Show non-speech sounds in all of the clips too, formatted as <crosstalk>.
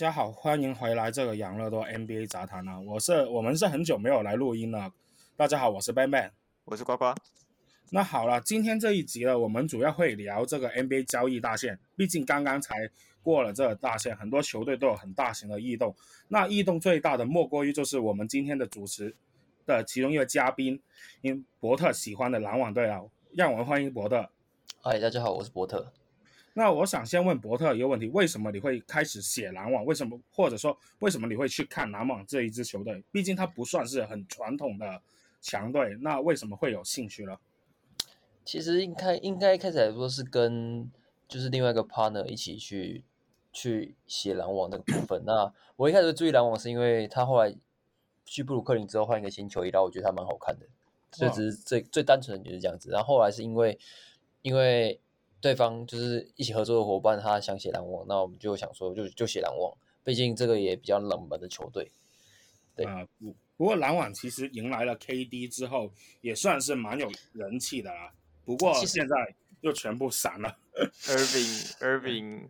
大家好，欢迎回来这个养乐多 NBA 杂谈啊！我是我们是很久没有来录音了。大家好，我是 Ben Ben，我是呱呱。那好了，今天这一集呢，我们主要会聊这个 NBA 交易大限。毕竟刚刚才过了这个大限，很多球队都有很大型的异动。那异动最大的莫过于就是我们今天的主持的其中一个嘉宾，因伯特喜欢的篮网队啊，让我们欢迎伯特。嗨，大家好，我是伯特。那我想先问伯特一个问题：为什么你会开始写篮网？为什么，或者说为什么你会去看篮网这一支球队？毕竟它不算是很传统的强队，那为什么会有兴趣呢？其实应该应该开始来说是跟就是另外一个 partner 一起去去写篮网那个部分。那我一开始注意篮网是因为他后来去布鲁克林之后换一个新球衣，然后我觉得他蛮好看的，这只是最最单纯的就是这样子。然后后来是因为因为。对方就是一起合作的伙伴，他想写篮网，那我们就想说就就写篮网，毕竟这个也比较冷门的球队。对啊，不不过篮网其实迎来了 KD 之后，也算是蛮有人气的啦。不过现在又全部散了，Irving <laughs> Irving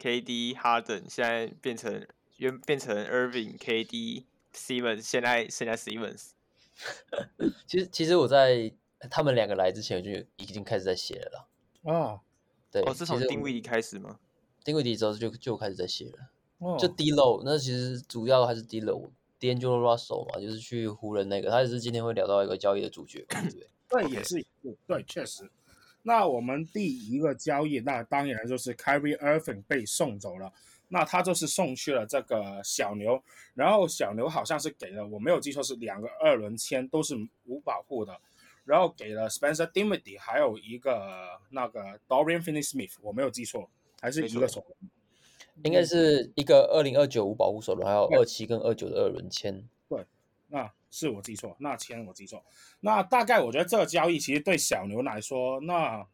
KD Harden 现在变成原变成 Irving KD Simmons，现在现在 Simmons。<laughs> 其实其实我在他们两个来之前就已经开始在写了啦。哦，对，哦，是从丁威迪开始吗？丁威迪之后就就开始在写了。哦，就 D'Lo，那其实主要还是 D'Lo，D'Angelo Russell 嘛，就是去湖人那个，他也是今天会聊到一个交易的主角，对不对？对，也是，对，确实。那我们第一个交易，那当然就是 Kyrie Irving 被送走了，那他就是送去了这个小牛，然后小牛好像是给了，我没有记错是两个二轮签，都是无保护的。然后给了 Spencer Dinwiddie，还有一个那个 Dorian Finney-Smith，我没有记错，还是一个首轮，应该是一个二零二九无保护首轮，还有二七跟二九的二轮签。对，那是我记错，那签我记错。那大概我觉得这个交易其实对小牛来说，那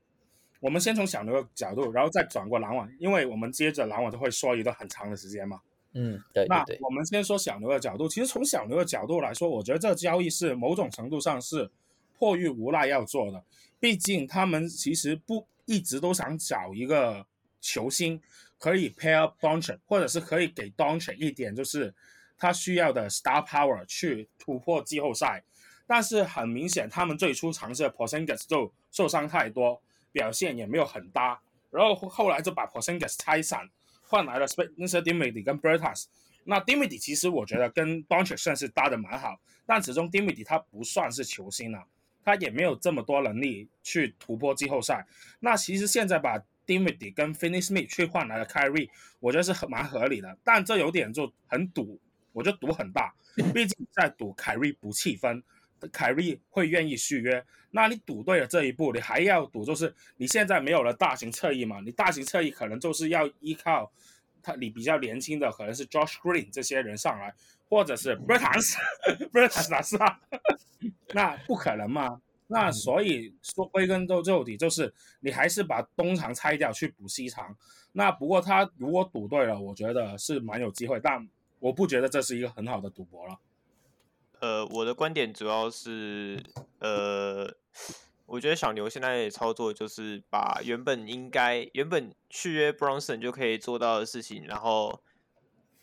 我们先从小牛的角度，然后再转过篮网，因为我们接着篮网就会说一段很长的时间嘛。嗯，对，对，对。那我们先说小牛的角度，其实从小牛的角度来说，我觉得这个交易是某种程度上是。迫于无奈要做的，毕竟他们其实不一直都想找一个球星可以 pair up Doncic，或者是可以给 Doncic 一点就是他需要的 star power 去突破季后赛。但是很明显，他们最初尝试的 Porzingis 就受伤太多，表现也没有很搭。然后后来就把 Porzingis 拆散，换来了 Spencer Dinwiddie 跟 Bertas。那 Dimid 其实我觉得跟 Doncic 算是搭的蛮好，但始终 Dimid 他不算是球星啊。他也没有这么多能力去突破季后赛。那其实现在把 Dinwiddie 跟 Finney-Smith 去换来了 Kyrie，我觉得是很蛮合理的。但这有点就很赌，我就赌很大。<laughs> 毕竟在赌 Kyrie 不弃分，Kyrie 会愿意续约。那你赌对了这一步，你还要赌，就是你现在没有了大型侧翼嘛？你大型侧翼可能就是要依靠他，你比较年轻的可能是 Josh Green 这些人上来。或者是 Bertans，Bertans 哪是啊？<laughs> 那不可能嘛？那所以说归根究底，就是你还是把东墙拆掉去补西墙。那不过他如果赌对了，我觉得是蛮有机会，但我不觉得这是一个很好的赌博了。呃，我的观点主要是，呃，我觉得小牛现在的操作就是把原本应该原本续约 Bronson 就可以做到的事情，然后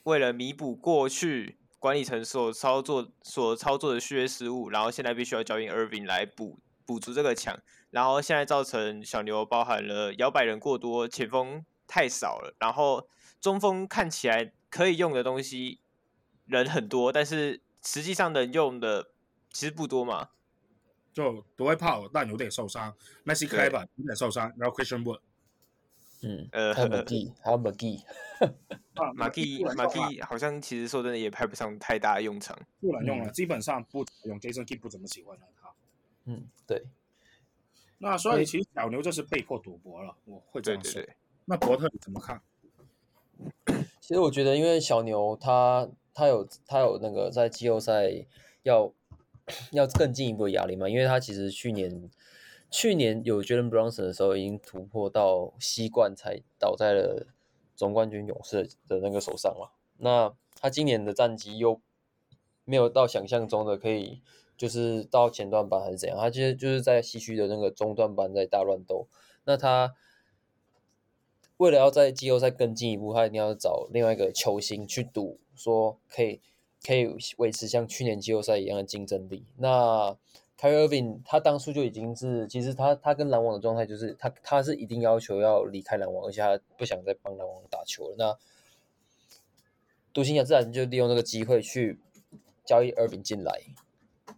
为了弥补过去。管理层所操作所操作的续约失误，然后现在必须要交易 Irving 来补补足这个墙，然后现在造成小牛包含了摇摆人过多，前锋太少了，然后中锋看起来可以用的东西人很多，但是实际上能用的其实不多嘛。就多威炮，但有点受伤；Maxi Kleber 有点受伤，然后 Christian Wood。嗯，呃，还有 McGee，还有 McGee，<laughs> 啊，McGee，McGee 好像其实说真的也派不上太大用场，不能用了，基本上不用。Jason Kidd 不怎么喜欢他。嗯，对。那所以其实小牛就是被迫赌博了，我会这样说。那伯特你怎么看？其实我觉得，因为小牛他他有他有那个在季后赛要要更进一步的压力嘛，因为他其实去年。去年有 Jalen Brunson 的时候，已经突破到西冠，才倒在了总冠军勇士的那个手上了。那他今年的战绩又没有到想象中的可以，就是到前段班还是怎样？他其实就是在西区的那个中段班在大乱斗。那他为了要在季后赛更进一步，他一定要找另外一个球星去赌，说可以可以维持像去年季后赛一样的竞争力。那 Kyrie Irving 他当初就已经是，其实他他跟篮网的状态就是他他是一定要求要离开篮网，而且他不想再帮篮网打球了。那独行侠自然就利用这个机会去交易 Irving 进来。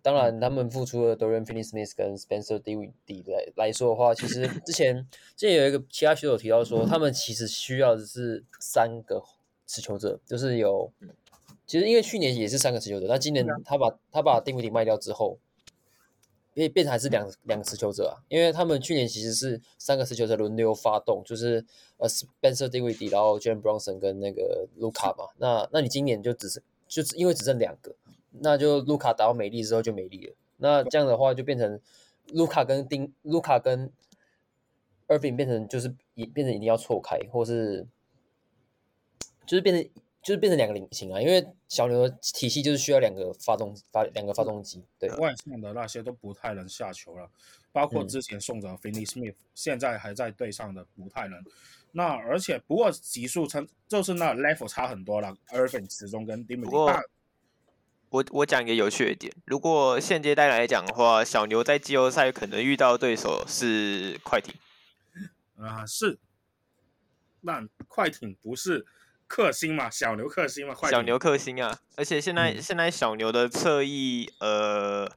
当然，他们付出了 Dorian Finney-Smith 跟 Spencer Dinwiddie 来来说的话，其实之前之前有一个其他选手提到说，他们其实需要的是三个持球者，就是有，其实因为去年也是三个持球者，那今年他把他把 Dinwiddie 卖掉之后，变变成还是两两个持球者啊，因为他们去年其实是三个持球者轮流发动，就是呃 Spencer Dinwiddie，然后 Jalen Bronson 跟那个卢卡嘛，那那你今年就只剩就是因为只剩两个。那就卢卡打到美丽之后就美丽了。那这样的话就变成卢卡跟丁卢卡跟 Irving 变成就是一变成一定要错开，或是就是变成就是变成两个菱形啊。因为小牛的体系就是需要两个发动发两个发动机。对，外线的那些都不太能下球了，包括之前送的 Finney Smith，、嗯、现在还在队上的不太能。那而且不过级数差就是那 level 差很多了，Irving 始终跟 Dinwiddie 我我讲一个有趣的点，如果现阶段来讲的话，小牛在季后赛可能遇到的对手是快艇。啊，是。但快艇不是克星嘛？小牛克星嘛？快。小牛克星啊！而且现在、嗯、现在小牛的侧翼，呃，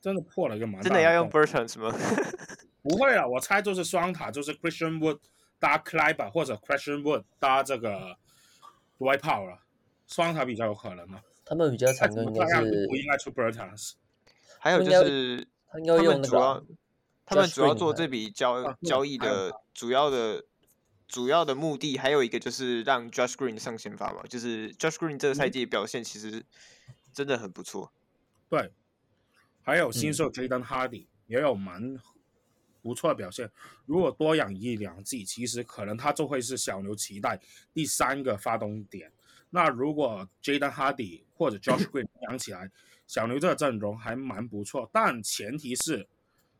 真的破了一个蛮大。真的要用 Bertans 吗？<laughs> 不会啊，我猜就是双塔，就是 Christian Wood 搭 Kleber 或者 Christian Wood 搭这个 Dwight Powell 了。双塔比较有可能嘛？他们比较常用应该是不应该出 Bertans，还有就是他们主要他们主要做这笔交交易的主要的主要的目的，还有一个就是让 Josh Green 上先发嘛，就是 Josh Green 这个赛季表现其实真的很不错。对，还有新秀 Jaden Hardy 也有蛮不错的表现。如果多养一两季，其实可能他就会是小牛期待第三个发动点。那如果 Jaden Hardy 或者 Josh Green <laughs> 养起来，小牛这个阵容还蛮不错，但前提是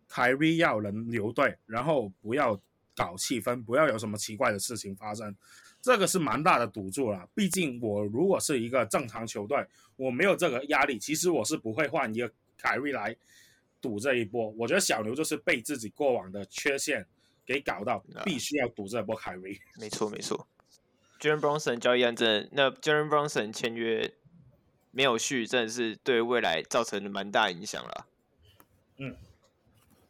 Kyrie 要能留队，然后不要搞气氛，不要有什么奇怪的事情发生，这个是蛮大的赌注了。毕竟我如果是一个正常球队，我没有这个压力，其实我是不会换一个 Kyrie 来赌这一波。我觉得小牛就是被自己过往的缺陷给搞到，必须要赌这一波 Kyrie。没错，没错。Jalen Brunson 交易案真，那 Jalen Brunson 签约没有续，真的是对未来造成了蛮大影响了。嗯，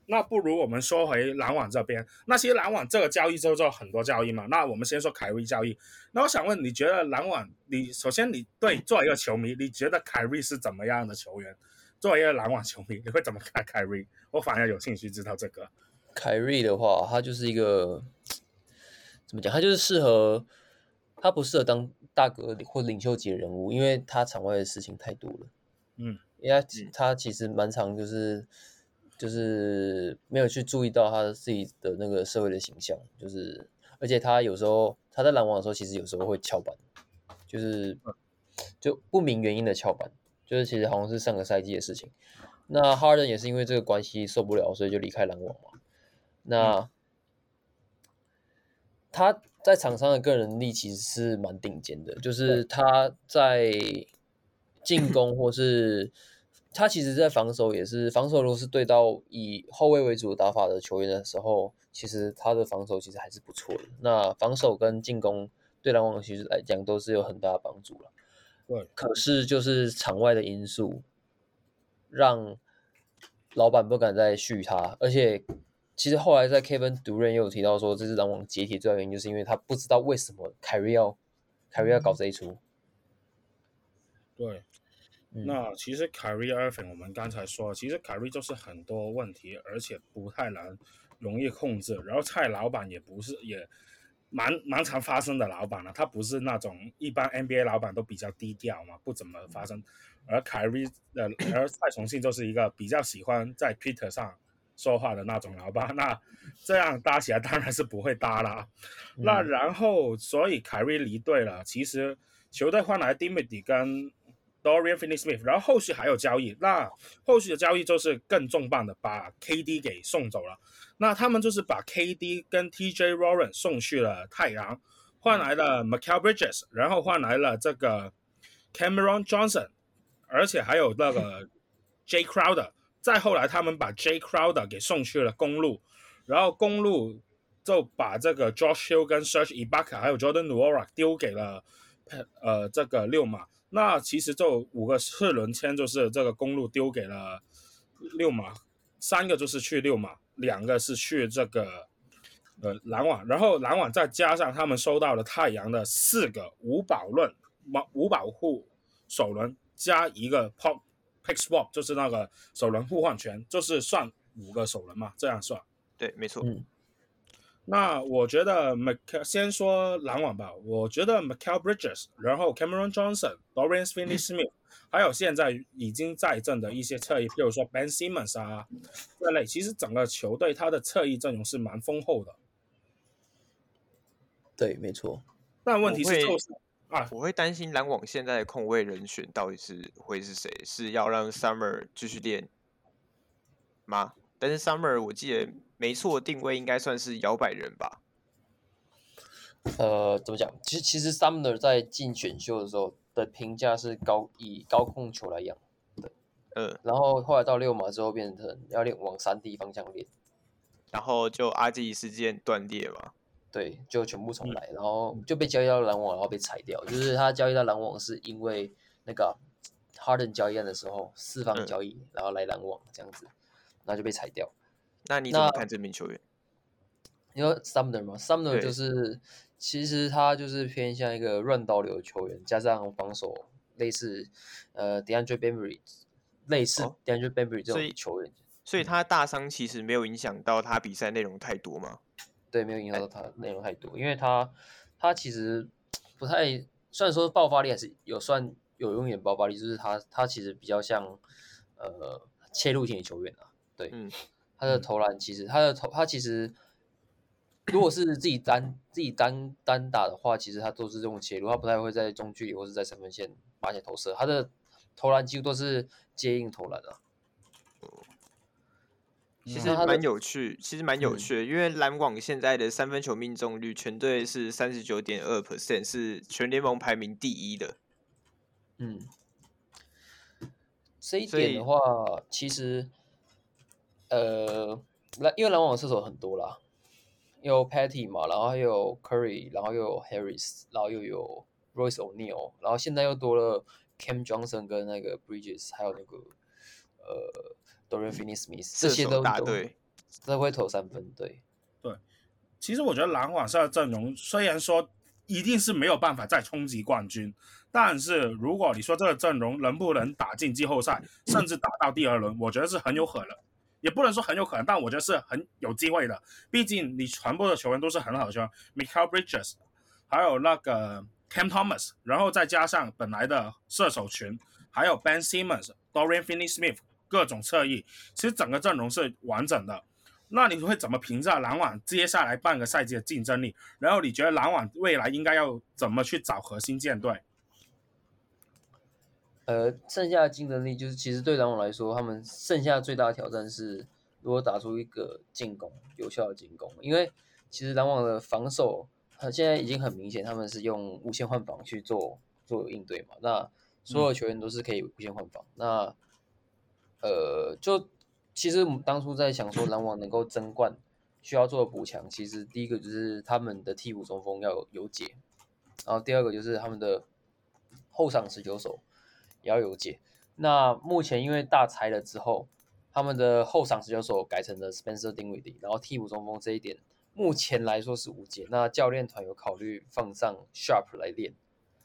那不如我们说回篮网这边，那其实篮网这个交易之后做很多交易嘛。那我们先说凯瑞交易。那我想问，你觉得篮网，你首先你对作为一个球迷，你觉得凯瑞是怎么样的球员？作为一个篮网球迷，你会怎么看凯瑞？我反而有兴趣知道这个。凯瑞的话，他就是一个怎么讲？他就是适合。他不适合当大哥或领袖级的人物，因为他场外的事情太多了。嗯，因为他他其实蛮常就是就是没有去注意到他自己的那个社会的形象，就是而且他有时候他在篮网的时候，其实有时候会翘班，就是就不明原因的翘班，就是其实好像是上个赛季的事情。那哈登也是因为这个关系受不了，所以就离开篮网嘛。那、嗯、他。在场上的个人能力其实是蛮顶尖的，就是他在进攻或是他其实，在防守也是防守。如果是对到以后卫为主打法的球员的时候，其实他的防守其实还是不错的。那防守跟进攻对篮网其实来讲都是有很大的帮助了。对，可是就是场外的因素让老板不敢再续他，而且。其实后来在 Kevin Durant 也有提到说，这是篮网解体最大原因，就是因为他不知道为什么凯瑞要凯瑞要搞这一出。对，嗯、那其实凯瑞 Irving 我们刚才说，其实凯瑞就是很多问题，而且不太难容易控制。然后蔡老板也不是也蛮蛮常发生的老板了，他不是那种一般 NBA 老板都比较低调嘛，不怎么发生。而凯瑞的而蔡崇信就是一个比较喜欢在 Twitter 上。说话的那种老板，那这样搭起来当然是不会搭啦。嗯、那然后，所以凯瑞离队了。其实球队换来 Dinwiddie 跟 Dorian Finney-Smith，然后后续还有交易，那后续的交易就是更重磅的，把 KD 给送走了。那他们就是把 KD 跟 TJ Warren 送去了太阳，换来了 mikael Bridges，然后换来了这个 Cameron Johnson，而且还有那个 Jay Crowder。再后来，他们把 Jay Crowder 给送去了公路，然后公路就把这个 Josh Hill 跟 Serge Ibaka 还有 Jordan Nwora 丢给了呃这个六马。那其实就五个次轮签就是这个公路丢给了六马，三个就是去六马，两个是去这个呃篮网，然后篮网再加上他们收到了太阳的四个五保轮无保护首轮加一个 pop pick swap，就是那个首轮互换权，就是算五个首轮嘛，这样算。对，没错。嗯那我觉得 Mc 先说篮网吧，我觉得 Mikal Bridges，然后 Cameron Johnson、Dorian Finney-Smith，还有现在已经在阵的一些侧翼，比如说 Ben Simmons 啊这类，其实整个球队他的侧翼阵容是蛮丰厚的。对，没错。但问题是就是啊，我会担心篮网现在的控卫人选到底是会是谁？是要让 Summer 继续练吗？但是 Summer 我记得。没错，定位应该算是摇摆人吧。呃，怎么讲？其实其实 Sumner 在进选秀的时候的评价是高，以高控球来养的。嗯，然后后来到六马之后变成要练往三 D 方向练，然后就 RG 事件断裂嘛。对，就全部重来，然后就被交易到篮网，然后被裁掉。就是他交易到篮网是因为那个 Harden 交易案的时候四方交易，嗯、然后来篮网这样子，然后就被裁掉。那你怎么看这名球员？你说 Sumner 吗？Sumner 就是其实他就是偏向一个乱倒流的球员，加上防守类似呃 DeAndre Bembry 类似 DeAndre Bembry 这种球员，所以他大伤其实没有影响到他比赛内容太多吗？对，没有影响到他内容太多，因为他他其实不太，虽然说爆发力还是有算有用一点爆发力，就是他他其实比较像呃切入型的球员啊，对，嗯。他的投篮其实，他的投他其实，如果是自己单自己单单打的话，其实他都是这种切入，他不太会在中距离或是在三分线发起投射。他的投篮几乎都是接应投篮啊。其实蛮有趣，其实蛮有趣的，嗯、因为篮网现在的三分球命中率全队是三十九点二 percent，是全联盟排名第一的。嗯，这一点的话，其实。呃，篮因为篮网的射手很多啦，有 Patty 嘛，然后还有 Curry，然后又有 Harris，然后又有 Royce O'Neal，然后现在又多了 Cam Johnson 跟那个 Bridges，还有那个呃 Dorian Finney-Smith，这些都都都会投三分，对对。其实我觉得篮网现在阵容虽然说一定是没有办法再冲击冠军，但是如果你说这个阵容能不能打进季后赛，甚至打到第二轮，我觉得是很有可能。也不能说很有可能，但我觉得是很有机会的。毕竟你全部的球员都是很好的球员，Mikal Bridges，还有那个 Cam Thomas，然后再加上本来的射手群，还有 Ben Simmons、Dorian Finney-Smith 各种侧翼，其实整个阵容是完整的。那你会怎么评价篮网接下来半个赛季的竞争力？然后你觉得篮网未来应该要怎么去找核心舰队？呃，剩下的竞争力就是，其实对篮网来说，他们剩下最大的挑战是如何打出一个进攻，有效的进攻。因为其实篮网的防守，它现在已经很明显，他们是用无限换防去做做应对嘛。那所有球员都是可以无限换防。嗯、那呃，就其实我们当初在想说，篮网能够争冠需要做的补强，其实第一个就是他们的替补中锋要有有解，然后第二个就是他们的后场持球手。也要有解。那目前因为大裁了之后，他们的后场持球手改成了 Spencer Dinwiddie，然后替补中锋这一点目前来说是无解。那教练团有考虑放上 Sharp 来练，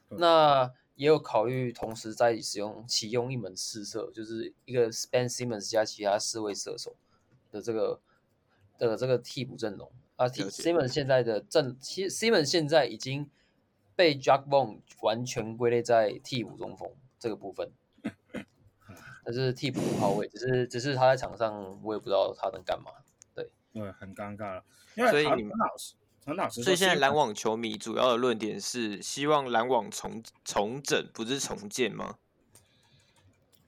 嗯、那也有考虑同时在使用启用一门四射，就是一个 Spen Simmons 加其他四位射手的这个的这个替补阵容啊。解 Simmons 现在的阵，其实 Simmons 现在已经被 Jacque Vaughn 完全归类在替补中锋。这个部分，但是替补五号位，只是只是他在场上，我也不知道他能干嘛。对，对，很尴尬了。因为所以很老师，陈老师。所以现在篮网球迷主要的论点是希望篮网重重整，不是重建吗？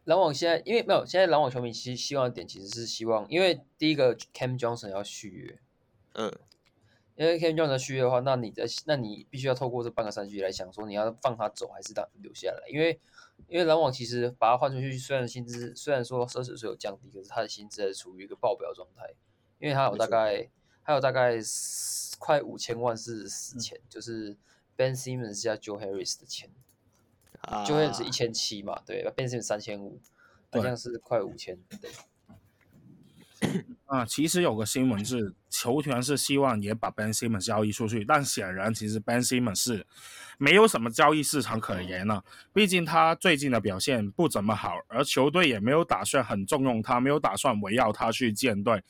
篮网现在因为没有，现在篮网球迷希希望的点其实是希望，因为第一个 Cam Johnson 要续约，嗯，因为 Cam Johnson 续约的话，那你的那你必须要透过这半个赛季来想说你要放他走还是让留下来，因为因为篮网其实把他换出去，虽然薪资虽然说奢侈税有降低，可是他的薪资还是处于一个爆表状态，因为他有大概还有大概快五千万是死钱，嗯、就是 Ben Simmons 加 Joe Harris 的钱。啊、，Joe Harris 一千七嘛，对，变成三千五，好像是快五千，对。啊，其实有个新闻是，球权是希望也把 Ben Simmons 交易出去，但显然其实 Ben Simmons 是没有什么交易市场可言了，毕竟他最近的表现不怎么好，而球队也没有打算很重用他，没有打算围绕他去建队。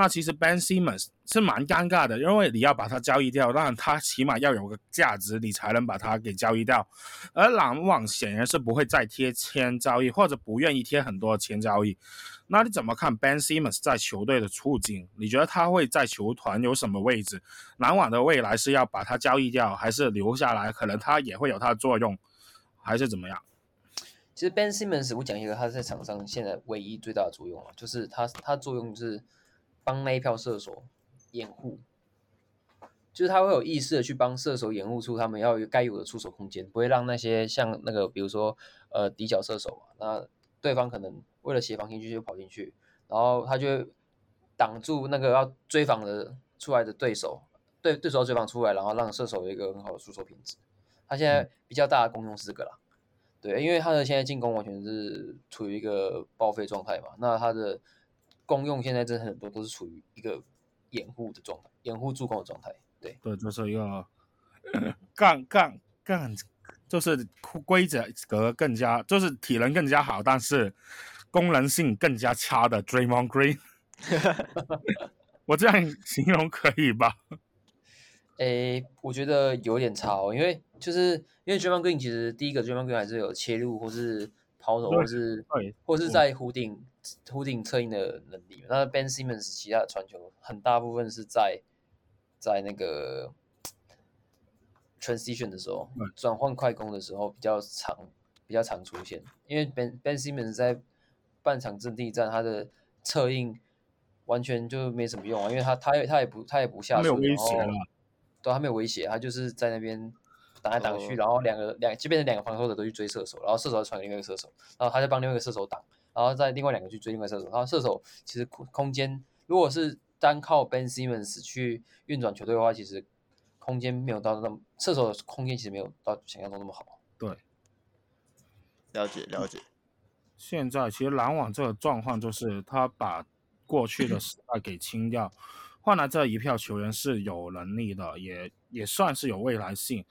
那其实 Ben Simmons 是蛮尴尬的，因为你要把他交易掉，但他起码要有个价值，你才能把他给交易掉。而篮网显然是不会再贴签交易，或者不愿意贴很多签交易。那你怎么看 Ben Simmons 在球队的处境？你觉得他会在球团有什么位置？篮网的未来是要把他交易掉，还是留下来？可能他也会有他的作用，还是怎么样？其实 Ben Simmons 我讲一个他在场上现在唯一最大的作用啊，就是他他作用是。帮那一票射手掩护，就是他会有意识的去帮射手掩护出他们要有该有的出手空间，不会让那些像那个比如说呃底角射手嘛，那对方可能为了协防进去就跑进去，然后他就挡住那个要追防的出来的对手，对对手要追防出来，然后让射手有一个很好的出手品质。他现在比较大的功用是这个啦，对，因为他的现在进攻完全是处于一个报废状态嘛，那他的。功用现在真的很多都是处于一个掩护的状态，掩护助攻的状态。对对，就是一个杠杠杠，就是规则格更加，就是体能更加好，但是功能性更加差的 Draymond Green。<laughs> 我这样形容可以吧？诶，我觉得有点差哦，因为就是因为 Draymond Green 其实第一个 Draymond Green 还是有切入或是抛投，或是或是在弧顶。弧顶策应的能力，那 Ben Simmons 其他的传球很大部分是在在那个 transition 的时候，转换快攻的时候比较常比较常出现，因为 Ben Ben Simmons 在半场阵地战他的策应完全就没什么用啊，因为他他也他也不他也不下手，没有威胁了，对，他没有威胁，他就是在那边挡来挡去，然后两个两就变成两个防守者都去追射手，然后射手传给另外一个射手，然后他就帮另外一个射手挡。然后再另外两个去追另外射手，然后射手其实空空间，如果是单靠 Ben Simmons 去运转球队的话，其实空间没有到那么，射手的空间其实没有到想象中那么好。对，了解了解。现在其实篮网这个状况就是他把过去的时代给清掉，换来这一票球员是有能力的，也也算是有未来性。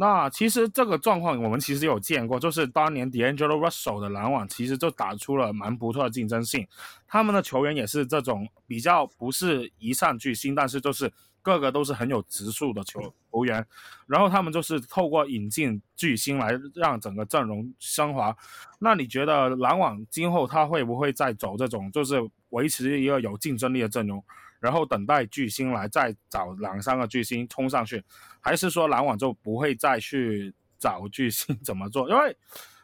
那其实这个状况我们其实有见过，就是当年 D'Angelo Russell 的篮网其实就打出了蛮不错的竞争性，他们的球员也是这种比较不是一上巨星，但是就是个个都是很有质素的球球员，然后他们就是透过引进巨星来让整个阵容升华。那你觉得篮网今后他会不会再走这种，就是维持一个有竞争力的阵容？然后等待巨星来再找两三个巨星冲上去，还是说篮网就不会再去找巨星怎么做？因为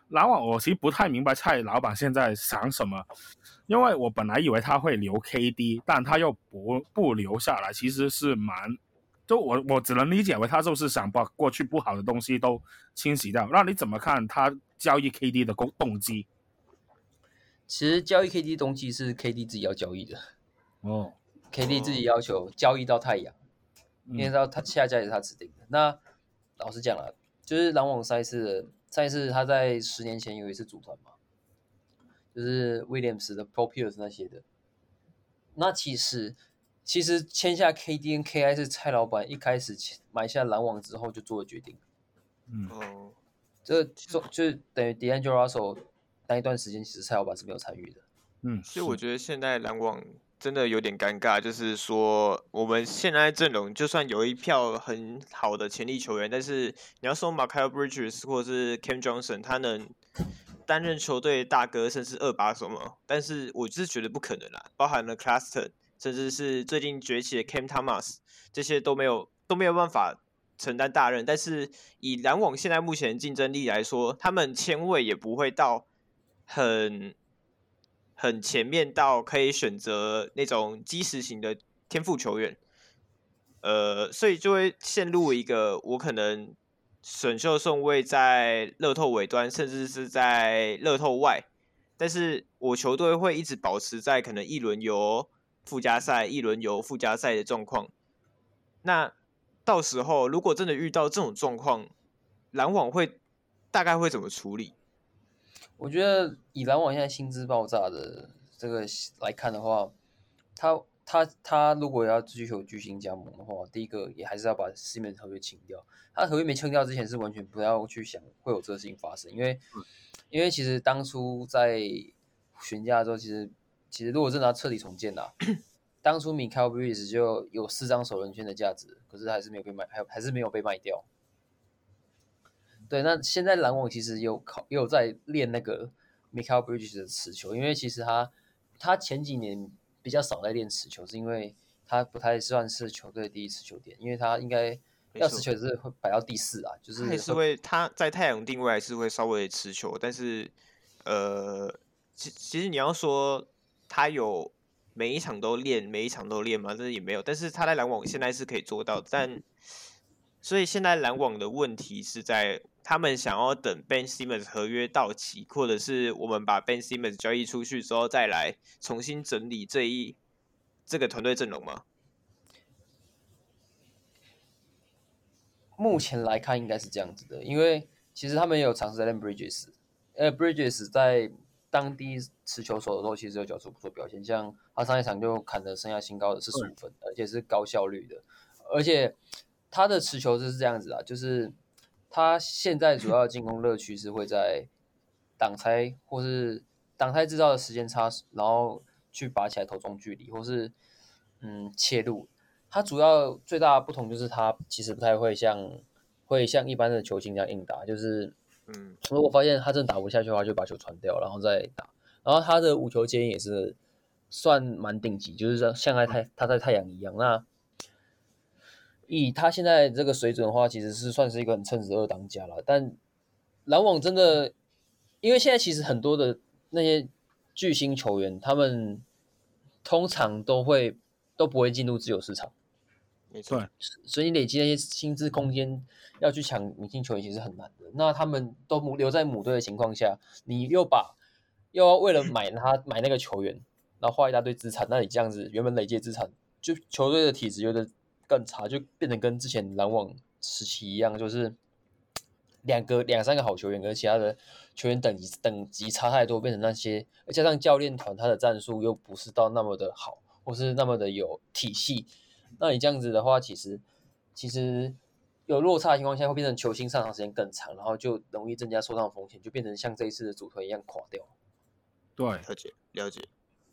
篮网我其实不太明白蔡老板现在想什么，因为我本来以为他会留 KD，但他又不不留下来，其实是蛮，就我我只能理解为他就是想把过去不好的东西都清洗掉。那你怎么看他交易 KD 的动动机？其实交易 KD 的动机是 KD 自己要交易的哦。KD 自己要求交易到太阳，因为他他下家也是他指定的。那老实讲了，就是篮网赛事，赛事他在十年前有一次组团嘛，就是 Williams 的 Paul Pierce 那些的。那其实其实签下 KD 跟 KI 是蔡老板一开始买下篮网之后就做的决定。嗯，这就就等于 D'Angelo Russell 那一段时间，其实蔡老板是没有参与的。嗯，所以我觉得现在篮网。真的有点尴尬，就是说我们现在阵容就算有一票很好的潜力球员，但是你要说 Mikal Bridges 或者是 Cam Johnson，他能担任球队大哥甚至二把手吗？但是我是觉得不可能啦，包含了 Claxton，甚至是最近崛起的 Cam Thomas，这些都没有都没有办法承担大任。但是以篮网现在目前竞争力来说，他们签位也不会到很很前面到可以选择那种基石型的天赋球员，呃，所以就会陷入一个我可能选秀顺位在乐透尾端，甚至是在乐透外，但是我球队会一直保持在可能一轮游附加赛、一轮游附加赛的状况。那到时候如果真的遇到这种状况，篮网会大概会怎么处理？我觉得以篮网现在薪资爆炸的这个来看的话，他他他如果要追求巨星加盟的话，第一个也还是要把 Simmons 合约清掉。他合约没清掉之前，是完全不要去想会有这个事情发生，因为、嗯、因为其实当初在询价的时候，其实其实如果真的要彻底重建啊，当初 Mikal Bridges 就有四张首轮签的价值，可是还是没有被卖，还有还是没有被卖掉。对，那现在篮网其实有考，有在练那个 Mikal Bridges 的持球，因为其实他他前几年比较少在练持球，是因为他不太算是球队第一持球点，因为他应该要持球是会摆到第四啊，就是还是会他在太阳定位还是会稍微持球，但是呃，其其实你要说他有每一场都练，每一场都练吗？这也没有，但是他在篮网现在是可以做到，但所以现在篮网的问题是在。他们想要等 Ben Simmons 合约到期，或者是我们把 Ben Simmons 交易出去之后，再来重新整理这一这个团队阵容吗？目前来看，应该是这样子的，因为其实他们也有尝试在练 Bridges，呃，Bridges 在当地持球手的时候，其实有缴出不错表现，像他上一场就砍了生涯新高的四十五分，嗯，而且是高效率的，而且他的持球就是这样子啊，就是。他现在主要的进攻乐趣是会在挡拆或是挡拆制造的时间差，然后去拔起来投中距离，或是嗯切入。他主要最大的不同就是他其实不太会像会像一般的球星这样硬打，就是嗯，如果发现他真的打不下去的话，就把球传掉，然后再打。然后他的五球接应也是算蛮顶级，就是像像在太他在太阳一样那。以他现在这个水准的话，其实是算是一个很称职的二当家了。但篮网真的，因为现在其实很多的那些巨星球员，他们通常都会都不会进入自由市场，没错。所以你累积那些薪资空间要去抢明星球员，其实很难的。那他们都留在母队的情况下，你又把又要为了买他买那个球员，然后花一大堆资产，那你这样子原本累积资产，就球队的体质有点。更差，就变成跟之前篮网时期一样，就是两个两三个好球员，跟其他的球员等级等级差太多，变成那些，加上教练团他的战术又不是到那么的好，或是那么的有体系，那你这样子的话，其实其实有落差的情况下，会变成球星上场时间更长，然后就容易增加受伤风险，就变成像这一次的组团一样垮掉。对，了解了解。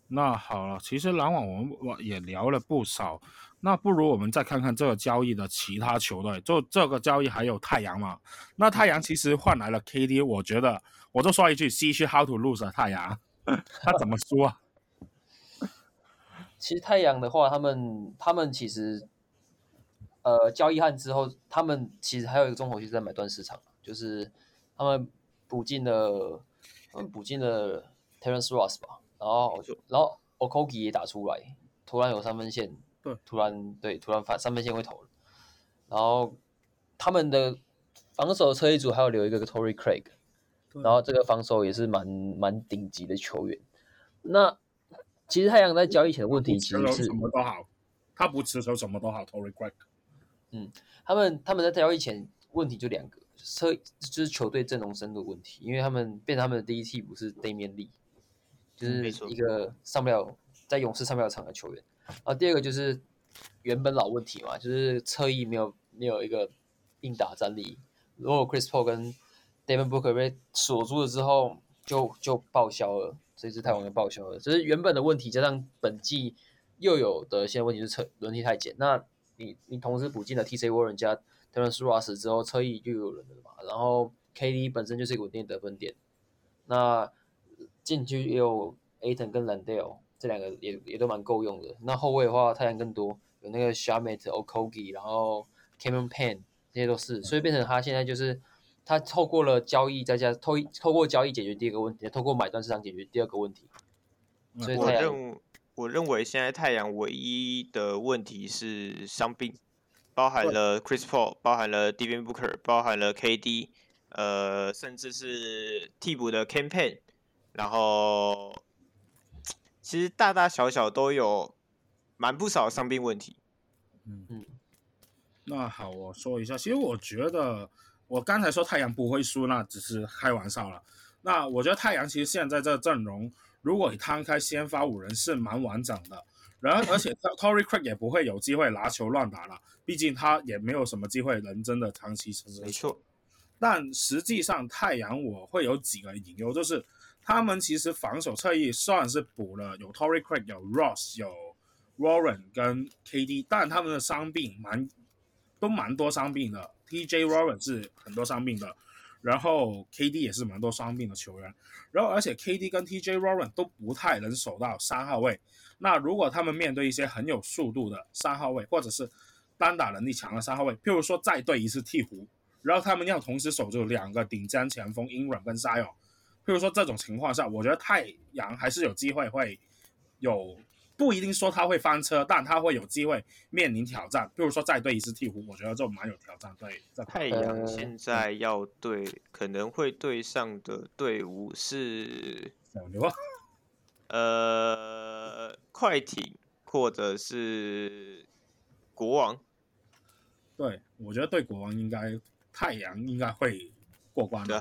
那好了，其实篮网我们我也聊了不少。那不如我们再看看这个交易的其他球队，就这个交易还有太阳嘛？那太阳其实换来了 KD，我觉得我就说一句：See how to lose 啊，太阳，<laughs> 他怎么说啊？<laughs> 其实太阳的话，他们他们其实呃交易案之后，他们其实还有一个中后期在买断市场，就是他们补进了他们补进了 Terrence Ross 吧，然后就然后 Okogie 也打出来，突然有三分线。对，突然对，突然反三分线会投，然后他们的防守车一组还有留一个 Torrey Craig，然后这个防守也是蛮蛮顶级的球员。那其实太阳在交易前的问题其实是什么都好，他不持球什么都好，Torrey Craig。嗯，他们他们在交易前问题就两个，车就是球队阵容深度问题，因为他们变成他们的第一替补是 Damion Lee，就是一个上不了在勇士上不了场的球员。然后第二个就是原本老问题嘛，就是侧翼没有没有一个硬打战力。如果 Chris Paul 跟 Devin Booker 被锁住了之后就，就报销了，这支太阳就报销了。只是原本的问题加上本季又有的现在问题是侧轮替太简。那你你同时补进了 TC Warren 加 t e r e n c e Ross 之后，侧翼就有人了嘛。然后 KD 本身就是一个稳定得分点，那进去也有 Aton 跟 Landale。这两个也也都蛮够用的。那后卫的话，太阳更多，有那个 Shamet、Okogie，然后 Cameron Payne，这些都是，所以变成他现在就是他透过了交易，再加透透过交易解决第二个问题，透过买断市场解决第二个问题。所以我太阳认我认为现在太阳唯一的问题是伤病，包含了 Chris Paul，包含了 Devin Booker，包含了 KD，呃，甚至是替补的 Cam Payne，然后其实大大小小都有蛮不少伤病问题。嗯。嗯，那好，我说一下，其实我觉得我刚才说太阳不会输，那只是开玩笑了。那我觉得太阳其实现在这阵容，如果你摊开先发五人是蛮完整的，然后而且 Torrey Craig 也不会有机会拿球乱打了，毕竟他也没有什么机会能真的长期持没错，但实际上太阳我会有几个隐忧，就是他们其实防守侧翼算是补了，有 Tory Craig，有 Ross，有 Warren 跟 KD，但他们的伤病蛮都蛮多伤病的，TJ Warren 是很多伤病的。然后 KD 也是蛮多伤病的球员，然后而且 KD 跟 TJ Warren 都不太能守到三号位。那如果他们面对一些很有速度的三号位，或者是单打能力强的三号位，譬如说再对一次鹈鹕，然后他们要同时守住两个顶尖前锋 Ingram 跟 Zion，譬如说这种情况下，我觉得太阳还是有机会会有。不一定说他会翻车，但他会有机会面临挑战。比如说再对一次鹈鹕，我觉得就蛮有挑战。对，太阳现在要对、呃、可能会对上的队伍是小牛啊，呃，快艇或者是国王。对，我觉得对国王应该太阳应该会过关的。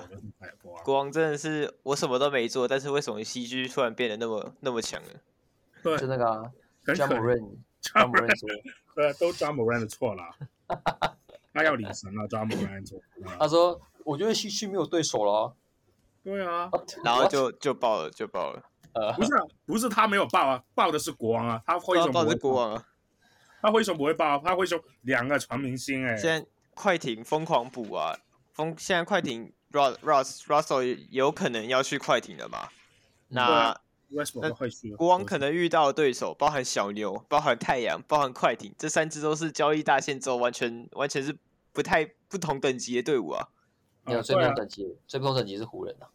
国王，国王真的是我什么都没做，但是为什么西区突然变得那么那么强呢？对，就那个、啊、Ja Morant，Ja Morant 对，都 Ja Morant 的错了，他要领神了，Ja Morant 错。他说：“我觉得西区没有对手了。”对啊，然后就就爆了，就爆了。呃，不是、啊，不是他没有爆啊，爆的是国王啊，他为什么不会爆？爆是国王啊，他为什么不会爆？他会说两个全明星哎、欸。现在快艇疯狂补啊，疯！现在快艇 Russ Ross Russell 有可能要去快艇了吧？那。那国王可能遇到的对手包含小牛、包含太阳、包含快艇，这三支都是交易大限之后完全完全是不太不同等级的队伍啊。没有最不同等级，最不同等级是湖人啊。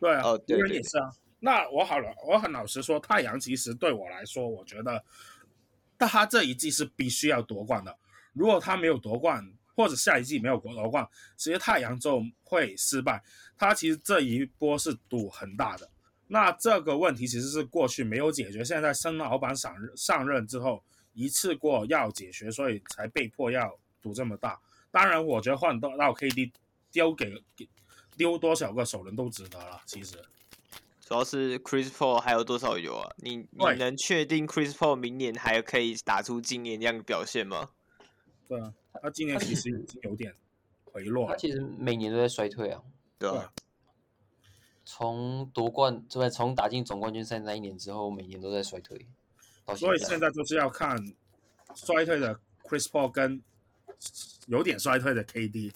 对啊，哦，对，对，对，也是啊。那我好了，我很老实说，太阳其实对我来说，我觉得，但他这一季是必须要夺冠的。如果他没有夺冠，或者下一季没有国夺冠，其实太阳就会失败。他其实这一波是赌很大的。那这个问题其实是过去没有解决，现在新老板上上任之后一次过要解决，所以才被迫要赌这么大。当然，我觉得换到 KD 丢给丢多少个首轮都值得了。其实，主要是 Chris Paul 还有多少油啊？你你能确定 Chris Paul 明年还可以打出今年这样的表现吗？对啊，他今年其实已经有点回落了。他其实每年都在衰退啊。对啊。从夺冠，就在从打进总冠军赛那一年之后，每年都在衰退。所以现在就是要看衰退的 Chris Paul 跟有点衰退的 KD，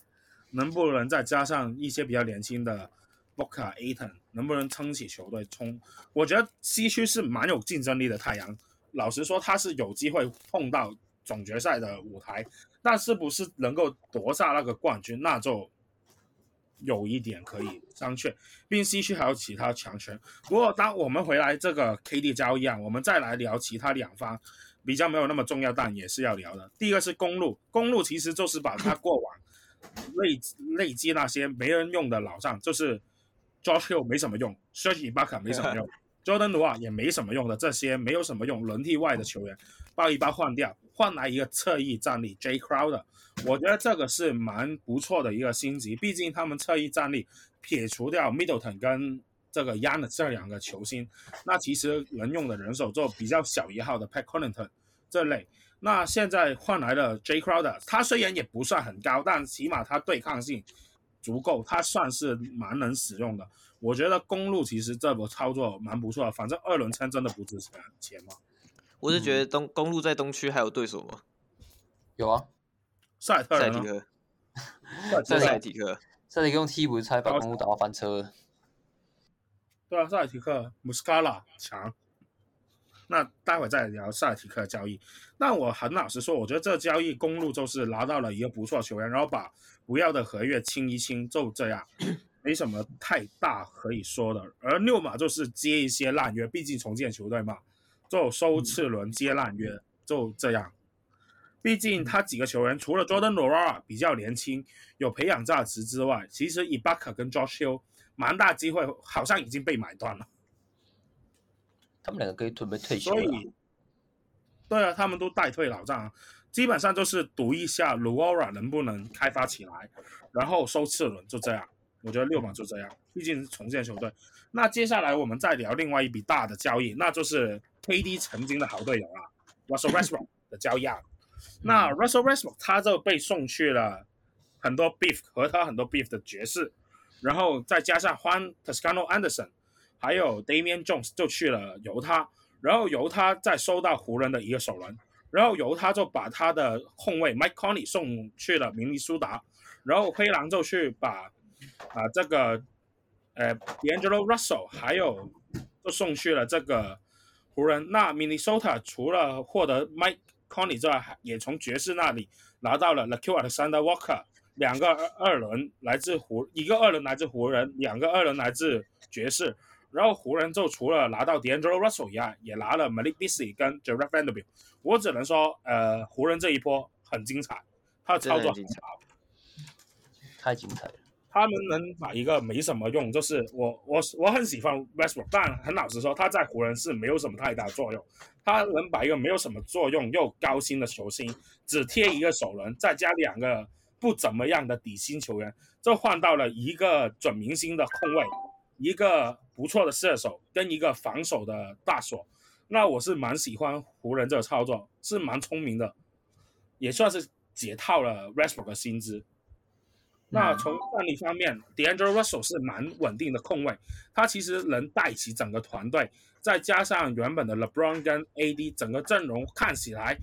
能不能再加上一些比较年轻的 Booker、Ayton，能不能撑起球队冲？我觉得西区是蛮有竞争力的。太阳，老实说，他是有机会碰到总决赛的舞台，那是不是能够夺下那个冠军，那就。有一点可以商榷，毕竟西区还有其他强权。不过，当我们回来这个 KD 交易啊，我们再来聊其他两方比较没有那么重要，但也是要聊的。第一个是公路，公路其实就是把他过往 <laughs> 累累积那些没人用的老账，就是 George Hill 没什么用，Serge Ibaka 没什么用，<laughs> Jordan Nwora 也没什么用的这些没有什么用轮替外的球员，包一包换掉，换来一个侧翼战力 J Crowder。我觉得这个是蛮不错的一个星级，毕竟他们侧翼战力撇除掉 Middleton 跟这个 Yann 这两个球星，那其实能用的人手就比较小一号的 Pat Connaughton 这类。那现在换来了 Jay Crowder，他虽然也不算很高，但起码他对抗性足够，他算是蛮能使用的。我觉得公路其实这波操作蛮不错，反正二轮签真的不值钱钱嘛。我是觉得东公路在东区还有对手吗？有啊。赛特赛提克，赛赛提克，赛提克用替补才把公路打到翻车。对啊，赛提克，穆斯卡拉强。那待会再聊塞尔提克的交易。那我很老实说，我觉得这个交易公路就是拿到了一个不错球员，然后把不要的合约清一清，就这样，没什么太大可以说的。而六马就是接一些烂约，毕竟重建球队嘛，就收次轮接烂约，就这样。毕竟他几个球员除了 Jordan Nwora 比较年轻，有培养价值之外，其实 Ibaka 跟 Josh Hill 蛮大机会，好像已经被买断了。他们两个可以准备退休了。所以，对啊，他们都代退老将，基本上就是赌一下 Nwora 能不能开发起来，然后收次轮，就这样。我觉得六马就这样，毕竟是重建球队。那接下来我们再聊另外一笔大的交易，那就是 KD 曾经的好队友啊，Russell Westbrook 的交易案。那 Russell Westbrook 他就被送去了很多 beef 和他很多 beef 的爵士，然后再加上 Juan Toscano Anderson，还有 Damian Jones 就去了犹他，然后犹他再收到湖人的一个首轮，然后犹他就把他的控卫 Mike Conley 送去了明尼苏达，然后灰狼就去把啊、呃、这个呃 D'Angelo Russell 还有就送去了这个湖人。那 Minnesota 除了获得 Mike Conley 之外，也从爵士那里拿到了 l a q u a r d a n d Walker 两个二轮来自湖，一个二轮来自湖人，两个二轮来自爵士。然后湖人就除了拿到 D'Angelo Russell 以外，也拿了 Malik Beasley 跟 j e r e d Vanderbilt。我只能说，呃，湖人这一波很精彩，他的操作好，太精彩了。他们能把一个没什么用，就是我我我很喜欢 Westbrook，但很老实说，他在湖人是没有什么太大作用。他能把一个没有什么作用又高薪的球星，只贴一个首轮，再加两个不怎么样的底薪球员，就换到了一个准明星的控卫，一个不错的射手跟一个防守的大锁。那我是蛮喜欢湖人这个操作，是蛮聪明的，也算是解套了 Westbrook 的薪资。那从战力方面，D'Angelo Russell 是蛮稳定的控卫，他其实能带起整个团队，再加上原本的 LeBron 跟 AD 整个阵容看起来，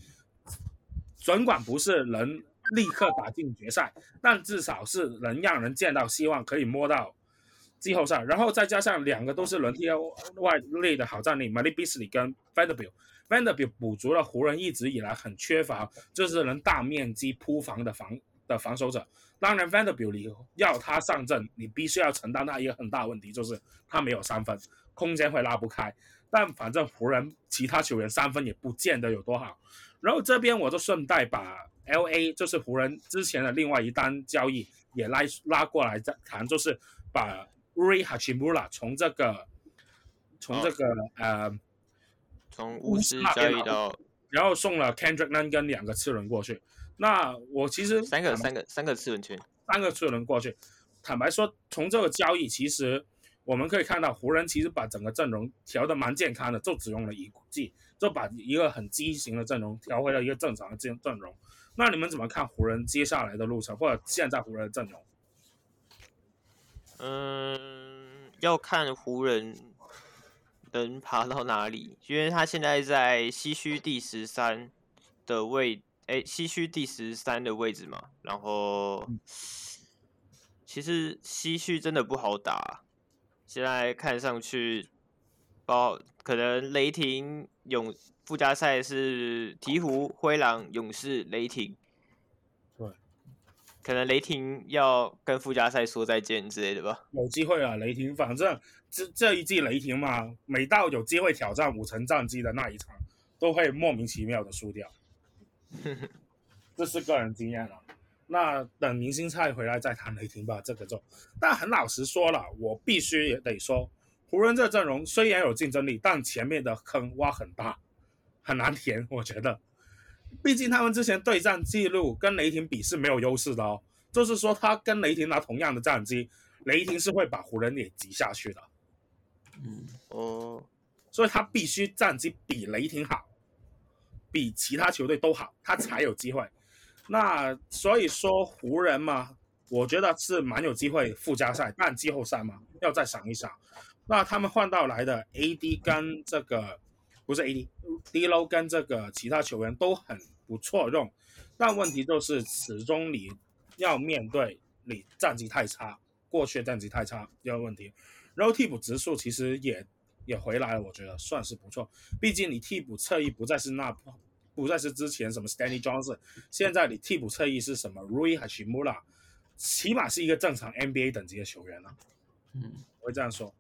尽管不是能立刻打进决赛，但至少是能让人见到希望，可以摸到季后赛。然后再加上两个都是轮替外力的好战力，Malik Beasley 跟 Vanderbilt，Vanderbilt 补足了湖人一直以来很缺乏，就是能大面积铺防的防的防守者。当然，Vanderbilt 你要他上阵，你必须要承担他一个很大的问题，就是他没有三分，空间会拉不开。但反正湖人其他球员三分也不见得有多好。然后这边我就顺带把 LA 就是湖人之前的另外一单交易也拉拉过来再谈，就是把 Rui Hachimura 从这个从这个、哦、呃从巫师交易到，然后送了 Kendrick Nunn 跟两个次轮过去。那我其实三个三个三个次轮圈，三个次轮过去。坦白说，从这个交易，其实我们可以看到，湖人其实把整个阵容调的蛮健康的，就只用了一季，就把一个很畸形的阵容调回了一个正常的阵阵容。那你们怎么看湖人接下来的路程，或者现在湖人的阵容？嗯，要看湖人能爬到哪里，因为他现在在西区第十三的位。哎，西区第十三的位置嘛，然后其实西区真的不好打，现在看上去，包可能雷霆勇附加赛是鹈鹕、灰狼、勇士、雷霆，对，可能雷霆要跟附加赛说再见之类的吧。有机会啊，雷霆，反正这这一季雷霆嘛，每到有机会挑战五成战绩的那一场，都会莫名其妙的输掉。<laughs> 这是个人经验了，那等明星赛回来再谈雷霆吧。这个就，但很老实说了，我必须也得说，湖人这阵容虽然有竞争力，但前面的坑挖很大，很难填。我觉得，<laughs> 毕竟他们之前对战记录跟雷霆比是没有优势的哦。就是说，他跟雷霆拿同样的战绩，雷霆是会把湖人给挤下去的。嗯，哦，所以他必须战绩比雷霆好。比其他球队都好，他才有机会。那所以说湖人嘛，我觉得是蛮有机会附加赛，但季后赛嘛，要再想一想。那他们换到来的 AD 跟这个不是 AD，D'Lo 跟这个其他球员都很不错用，但问题就是始终你要面对你战绩太差，过去战绩太差这个问题。然后替补指数其实也也回来了，我觉得算是不错。毕竟你替补侧翼不再是那，不再是之前什么 Stanley Johnson，现在你替补侧翼是什么 Rui Hachimura，起码是一个正常 NBA 等级的球员了。嗯，我会这样说。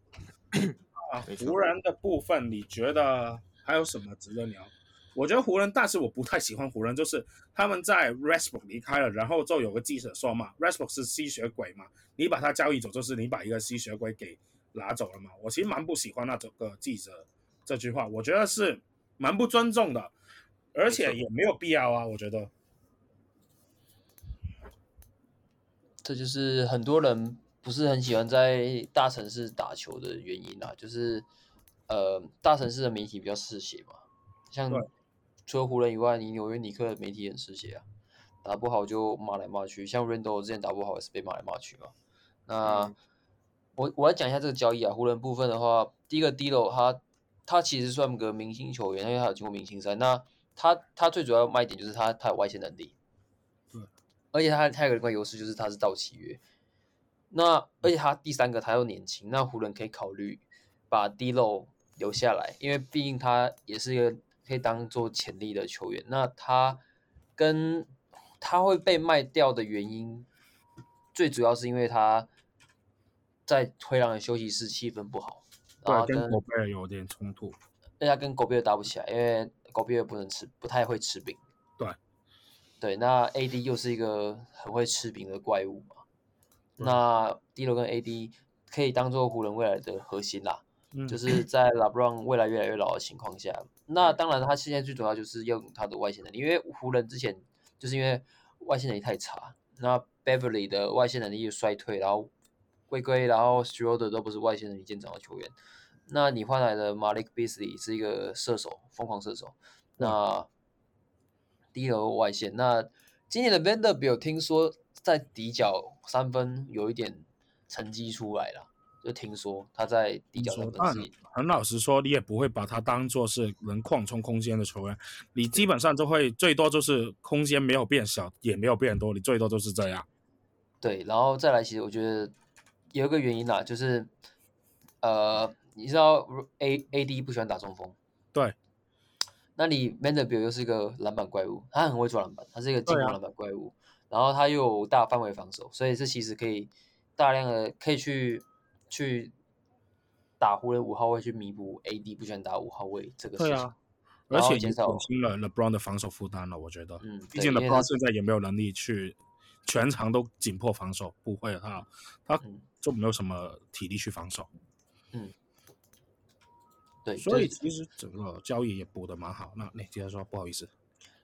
啊，湖人的部分你觉得还有什么值得聊？我觉得湖人，但是我不太喜欢湖人，就是他们在 Westbrook 离开了，然后就有个记者说嘛，Westbrook 是吸血鬼嘛，你把他交易走，就是你把一个吸血鬼给拿走了嘛。我其实蛮不喜欢那这个记者这句话，我觉得是蛮不尊重的，而且也没有必要啊，我觉得。这就是很多人不是很喜欢在大城市打球的原因啊，就是呃，大城市的媒体比较嗜血嘛，像。除了湖人以外，你纽约尼克的媒体很嗜血啊，打不好就骂来骂去。像 Randle 之前打不好也是被骂来骂去嘛。那、嗯、我我来讲一下这个交易啊，湖人部分的话，第一个 D'Lo 他他其实算个明星球员，因为他有经过明星赛。那他他最主要卖点就是他他有外线能力，对，而且他他有一个优势就是他是到期约。那而且他第三个他又年轻，那湖人可以考虑把 D'Lo 留下来，因为毕竟他也是一个。可以当做潜力的球员，那他跟他会被卖掉的原因，最主要是因为他在灰狼的休息室气氛不好，然后跟狗贝尔有点冲突，大家跟狗贝尔打不起来，因为狗贝尔不能吃，不太会吃饼。对，对，那 AD 又是一个很会吃饼的怪物嘛，那 D'Lo 跟 AD 可以当做湖人未来的核心啦。就 <laughs> 是在 LeBron 未来越来越老的情况下，那当然他现在最主要就是用他的外线能力，因为湖人之前就是因为外线能力太差，那 Beverly 的外线能力又衰退，然后龟龟，然后 Schroeder 都不是外线能力见长的球员，那你换来的 Malik Beasley 是一个射手，疯狂射手，那低额外线，那今年的 Vanderbilt 听说在底角三分有一点成绩出来了。就听说他在底角的分析，很老实说，你也不会把他当做是能扩充空间的球员，你基本上就会最多就是空间没有变小，也没有变多，你最多就是这样。对，然后再来，其实我觉得有一个原因啦，就是呃，你知道 A A D 不喜欢打中锋，对，那你 Manderbill 又是一个篮板怪物，他很会抓篮板，他是一个进攻篮板怪物，啊、然后他又有大范围防守，所以这其实可以大量的可以去。去打湖人五号位，去弥补 AD 不喜欢打五号位这个事情。对啊，而且减少轻了 LeBron 的防守负担了。我觉得，嗯，毕竟 LeBron 现在也没有能力去全场都紧迫防守，不会他他就没有什么体力去防守。嗯，对，所以其实整个交易也补的蛮好。那你接着说，不好意思，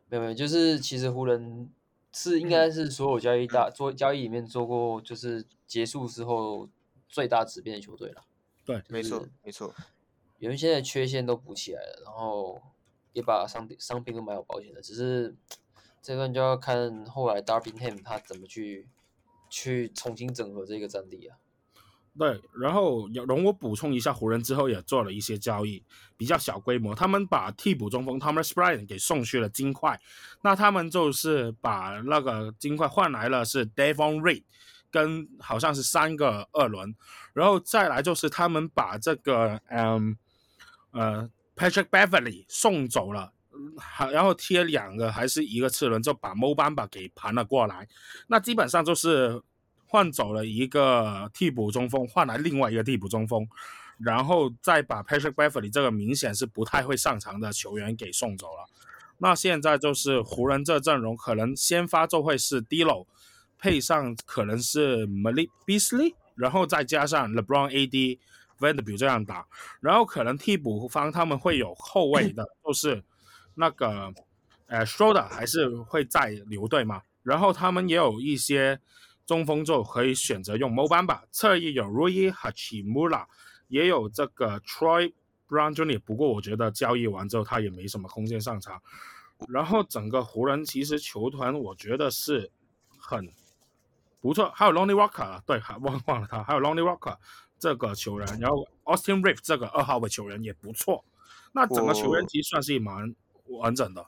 没有没有，就是其实湖人是应该是所有交易大做交易里面做过，就是结束之后。最大质变的球队了，对，没错，没错，因为现在缺陷都补起来了，然后也把伤病伤病都买好保险的，只是这段就要看后来 Darvin Ham 他怎么去去重新整合这个战力啊。对，然后容我补充一下，湖人之后也做了一些交易，比较小规模，他们把替补中锋 Thomas b r y a n 给送去了金块，那他们就是把那个金块换来了是 Davon Reed。跟好像是三个二轮，然后再来就是他们把这个嗯呃 Patrick Beverly 送走了，好然后贴两个还是一个次轮，就把 Mo Bamba 给盘了过来。那基本上就是换走了一个替补中锋，换来另外一个替补中锋，然后再把 Patrick Beverly 这个明显是不太会上场的球员给送走了。那现在就是湖人这阵容可能先发就会是 D'Lo。配上可能是 Malik Beasley，然后再加上 LeBron、AD、Vanderbilt 这样打，然后可能替补方他们会有后卫的，就是那个呃 Schroder 还是会再留队嘛，然后他们也有一些中锋就可以选择用 Mo Bamba，侧翼有 Rui Hachimura，也有这个 Troy Brown Jr.，不过我觉得交易完之后他也没什么空间上场，然后整个湖人其实球团我觉得是很。不错，还有 Lonnie Walker，对，还忘忘了他，还有 Lonnie Walker 这个球员，然后 Austin Reaves 这个二号位球员也不错，那整个球员其实算是蛮完整的。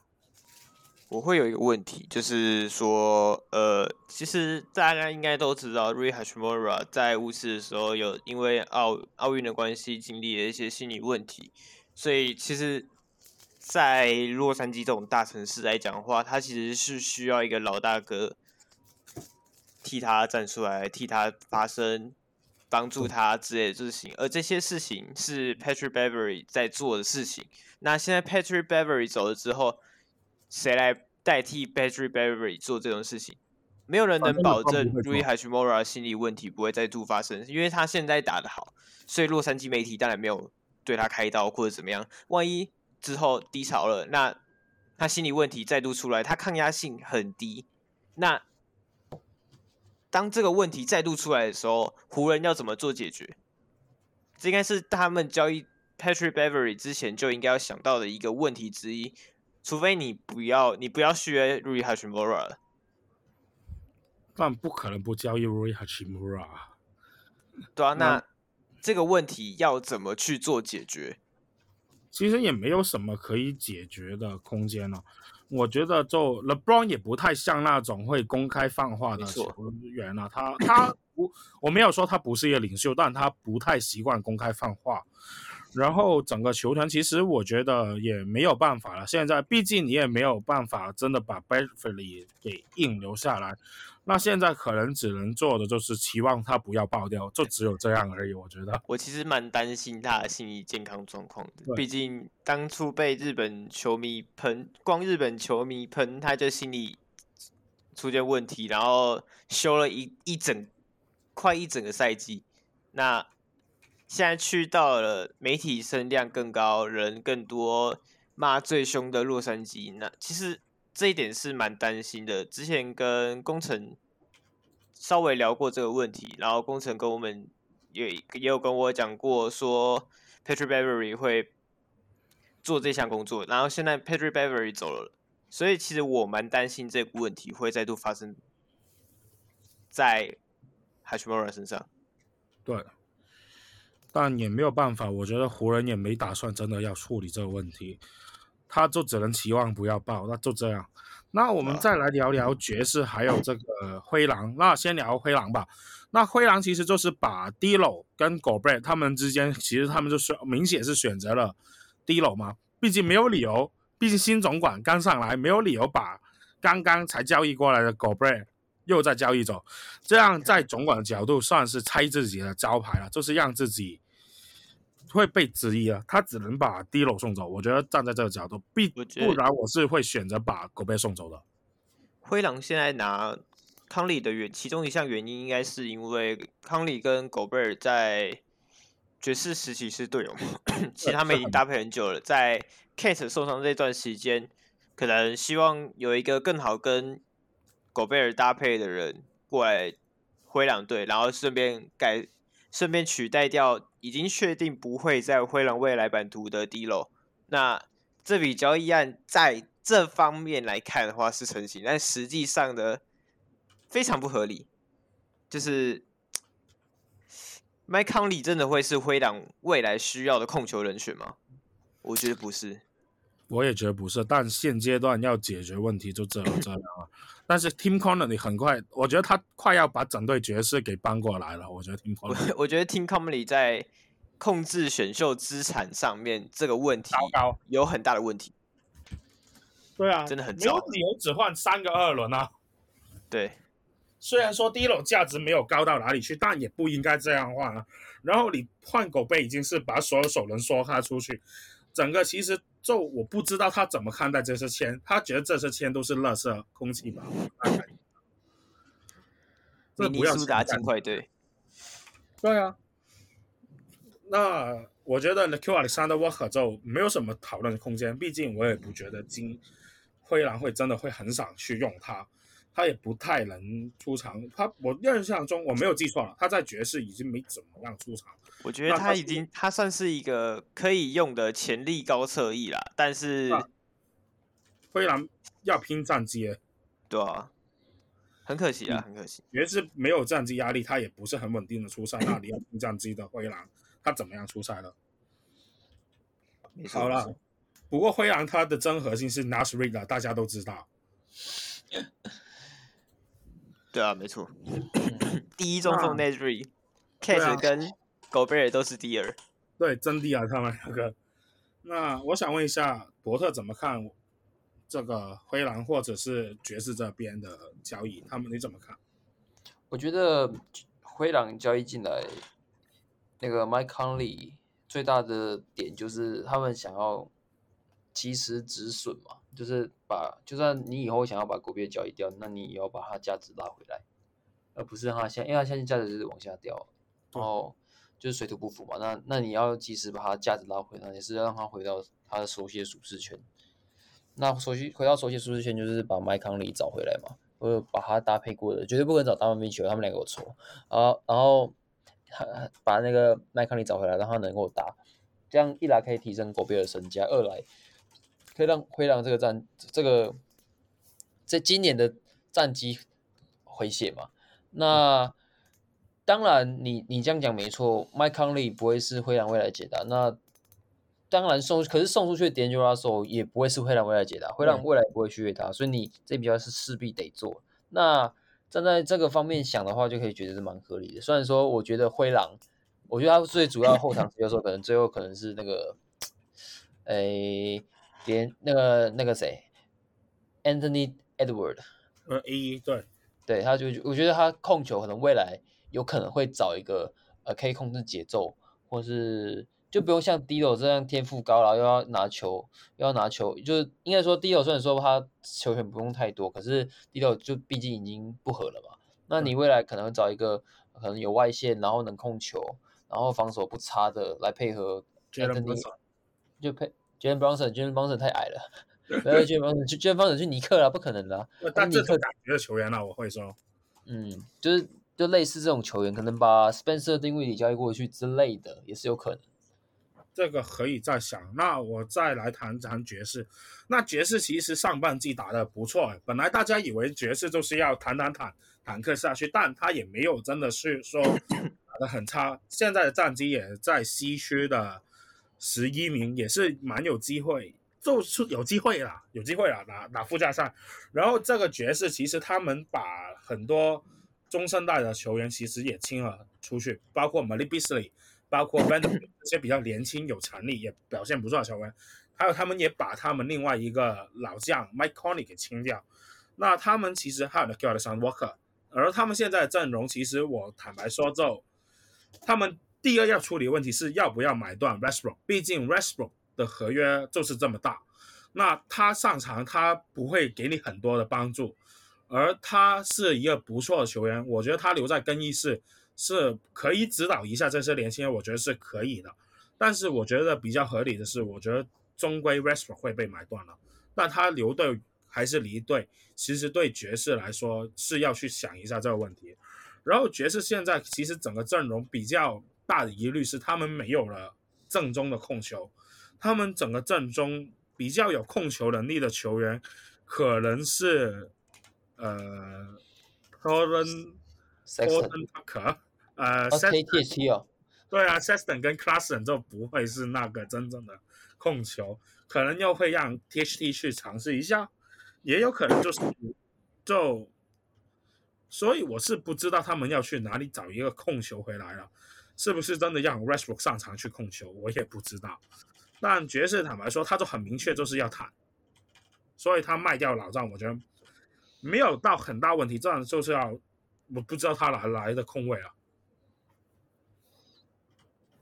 我会有一个问题，就是说，呃，其实大家应该都知道，Rui Hachimura 在巫师的时候有因为奥奥运的关系经历了一些心理问题，所以其实，在洛杉矶这种大城市来讲的话，他其实是需要一个老大哥替他站出来，替他发声，帮助他之类的事情，而这些事情是 Patrick Beverly 在做的事情。那现在 Patrick Beverly 走了之后，谁来代替 Patrick Beverley 做这种事情？没有人能保证 Rui Hachimura 心理问题不会再度发生，因为他现在打得好，所以洛杉矶媒体当然没有对他开刀或者怎么样。万一之后低潮了，那他心理问题再度出来，他抗压性很低。那当这个问题再度出来的时候，湖人要怎么做解决？这应该是他们交易 Patrick Beverley 之前就应该要想到的一个问题之一。除非你不要，你不要续约 Rui Hachimura 了，但不可能不交易 Rui Hachimura。对啊，那这个问题要怎么去做解决？其实也没有什么可以解决的空间了。我觉得就 LeBron 也不太像那种会公开放话的球员了。他他不，我没有说他不是一个领袖，但他不太习惯公开放话。然后整个球团其实我觉得也没有办法了。现在毕竟你也没有办法真的把 Beverley 给硬留下来，那现在可能只能做的就是期望他不要爆掉，就只有这样而已。我觉得，我其实蛮担心他的心理健康状况的。毕竟当初被日本球迷喷，光日本球迷喷他就心理出现问题，然后休了一一整快一整个赛季，那。现在去到了媒体声量更高、人更多、骂最凶的洛杉矶，那其实这一点是蛮担心的。之前跟工程稍微聊过这个问题，然后工程跟我们也也有跟我讲过，说 Patrick Beverly 会做这项工作，然后现在 Patrick Beverly 走了，所以其实我蛮担心这个问题会再度发生在 Hashmora 身上。对。但也没有办法，我觉得湖人也没打算真的要处理这个问题，他就只能期望不要爆，那就这样。那我们再来聊聊爵士还有这个灰狼。那先聊灰狼吧。那灰狼其实就是把 D'Lo 跟 Gobert 他们之间，其实他们就是明显是选择了 D'Lo 嘛，毕竟没有理由，毕竟新总管刚上来，没有理由把刚刚才交易过来的 Gobert 又再交易走，这样在总管的角度算是拆自己的招牌了，就是让自己。会被质疑啊，他只能把 D'Lo 送走。我觉得站在这个角度，必不然我是会选择把狗贝送走的。灰狼现在拿康利的原其中一项原因，应该是因为康利跟狗贝尔在爵士时期是队友，<coughs> 其实他们已经搭配很久了。在 Kate 受伤这段时间，可能希望有一个更好跟狗贝尔搭配的人过来灰狼队，然后顺便改。顺便取代掉已经确定不会在灰狼未来版图的 D'Lo，那这笔交易案在这方面来看的话是成型，但实际上的非常不合理。就是 <tsk> 麦康利真的会是灰狼未来需要的控球人选吗？我觉得不是。我也觉得不是，但现阶段要解决问题就只有这样了。但是 Tim Connelly 很快，我觉得他快要把整队爵士给搬过来了。我觉得 Tim Connelly，我觉得 Tim Connelly 在控制选秀资产上面这个问题有很大的问题。对啊，真的很没有理由只换三个二轮啊。对，虽然说第一轮价值没有高到哪里去，但也不应该这样换啊。然后你换狗贝已经是把所有首轮梭哈出去。整个其实就我不知道他怎么看待这些签，他觉得这些签都是垃圾空气吧？这不要苏达金块队。对啊，那我觉得 Nickeil Alexander Walker 就没有什么讨论的空间，毕竟我也不觉得金灰狼会真的会很想去用他。他也不太能出场，他我印象中我没有记错了，他在爵士已经没怎么样出场。我觉得他已经他，他算是一个可以用的潜力高侧翼啦，但是灰狼要拼战绩，对啊，很可惜啊，很可惜。爵士没有战绩压力，他也不是很稳定的出赛，那你要拼战绩的灰狼，他怎么样出赛了？好了，不过灰狼他的真核心是 Naz Reid 大家都知道。<laughs> 对啊，没错。<coughs> 第一中锋 Naz，Reid，Catch 跟狗贝尔都是第二。对，真第二，他们两个。那我想问一下，伯特怎么看这个灰狼或者是爵士这边的交易？他们你怎么看？我觉得灰狼交易进来那个 Mike Conley 最大的点就是他们想要及时止损嘛。就是把，就算你以后想要把国币交易掉，那你也要把它价值拉回来，而不是让它现，因为它现在价值就是往下掉，然后就是水土不服嘛。那那你要及时把它价值拉回来，也是要让它回到它的熟悉的舒适圈。那熟悉回到熟悉舒适圈，就是把麦康利找回来嘛，或者把它搭配过的，绝对不可能找大文密球，他们两个有仇。然后然后把那个麦康利找回来，让他能够打，这样一来可以提升国币的身价，二来。可以让灰狼这个战这个在今年的战绩回血嘛？那当然你，你你这样讲没错，Mike Conley 不会是灰狼未来解答。那当然送，可是送出去的 D'Angelo Russell 也不会是灰狼未来解答。灰狼未来不会去他，所以你这笔交易是势必得做。那站在这个方面想的话，就可以觉得是蛮合理的。虽然说，我觉得灰狼，我觉得他最主要后场有时候可能最后可能是那个，诶。连那个那个谁，Anthony Edward，呃，A 对，对，他就我觉得他控球可能未来有可能会找一个呃可以控制节奏，或是就不用像 D'Lo 这样天赋高，然后又要拿球又要拿球，就是应该说 D'Lo 虽然说他球权不用太多，可是 D'Lo 就毕竟已经不合了嘛。那你未来可能找一个可能有外线，然后能控球，然后防守不差的来配合 Anthony，就配。Jalen Brunson，Jalen Brunson 太矮了，<laughs> 不要 Jalen Brunson，Jalen Brunson 去尼克了，不可能的、啊。但这种感觉的球员呢、啊，我会说，嗯，就是就类似这种球员，可能把 Spencer Dinwiddie 交易过去之类的，也是有可能。这个可以再想。那我再来谈谈爵士。那爵士其实上半季打的不错，本来大家以为爵士就是要坦坦坦坦克下去，但他也没有真的是说打的很差。现在的战绩也在西区的。十一名也是蛮有机会，就是有机会啦，有机会啦，打打附加赛。然后这个爵士其实他们把很多中生代的球员其实也清了出去，包括 Malik Beasley，包括 Vanderbilt 这些比较年轻有潜力也表现不错的球员，还有他们也把他们另外一个老将 Mike Conley 给清掉。那他们其实还有 Alexander Walker，而他们现在的阵容其实我坦白说就他们。第二要处理问题是要不要买断 Westbrook，毕竟 Westbrook 的合约就是这么大，那他上场他不会给你很多的帮助，而他是一个不错的球员，我觉得他留在更衣室是可以指导一下这些年轻人，我觉得是可以的。但是我觉得比较合理的是，我觉得终归 Westbrook 会被买断了，但他留队还是离队，其实对爵士来说是要去想一下这个问题。然后爵士现在其实整个阵容比较。大的疑虑是他们没有了正宗的控球，他们整个阵中比较有控球能力的球员可能是呃 Horton Horton Tucker 呃 KTT 哦，对啊，Sexton 跟 Clarkson 就不会是那个真正的控球，可能又会让 THT 去尝试一下，也有可能就是就，所以我是不知道他们要去哪里找一个控球回来了。是不是真的让 Westbrook 上场去控球，我也不知道。但爵士坦白说，他就很明确就是要谈，所以他卖掉老将，我觉得没有到很大问题。这样就是要，我不知道他哪来的空位啊。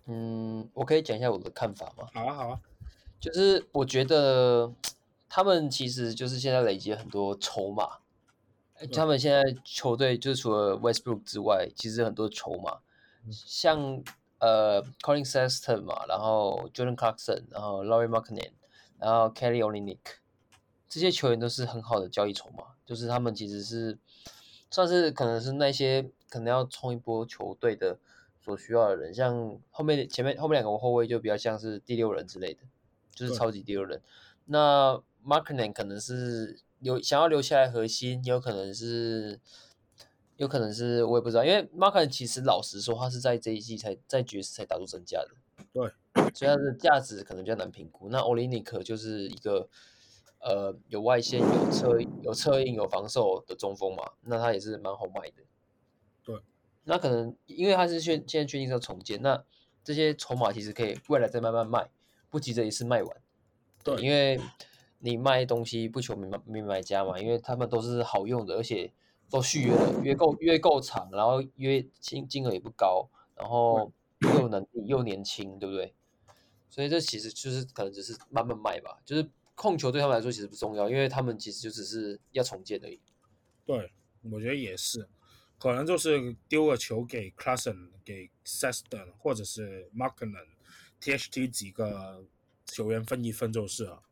嗯，我可以讲一下我的看法吗？好啊，好啊。就是我觉得他们其实就是现在累积很多筹码，他们现在球队就是除了 Westbrook 之外，其实很多筹码。像呃，Collin Sexton 嘛，然后 Jordan Clarkson，然后 Laurie Markkanen，然后 Kelly Olynyk，这些球员都是很好的交易筹码，就是他们其实是算是可能是那些可能要冲一波球队的所需要的人，像后面前面后面两个后卫就比较像是第六人之类的，就是超级第六人。那 Markkanen 可能是留想要留下来核心，也有可能是。有可能是我也不知道，因为马克其实老实说，他是在这一季才在爵士才打出身价的，对，所以他的价值可能比较难评估。那奥林尼克就是一个呃有外线、有侧有侧应、有防守的中锋嘛，那他也是蛮好卖的。对，那可能因为他是现现在确定是要重建，那这些筹码其实可以未来再慢慢卖，不急着一次卖完。对，因为你卖东西不求明买名买家嘛，因为他们都是好用的，而且都续约了，约够约够长，然后约金金额也不高，然后又能力又年轻，对不对？所以这其实就是可能只是慢慢卖吧，就是控球对他们来说其实不重要，因为他们其实就只是要重建而已。对，我觉得也是，可能就是丢个球给 Clarkson 给 Seston 或者是 Markman、THT 几个球员分一分就是了。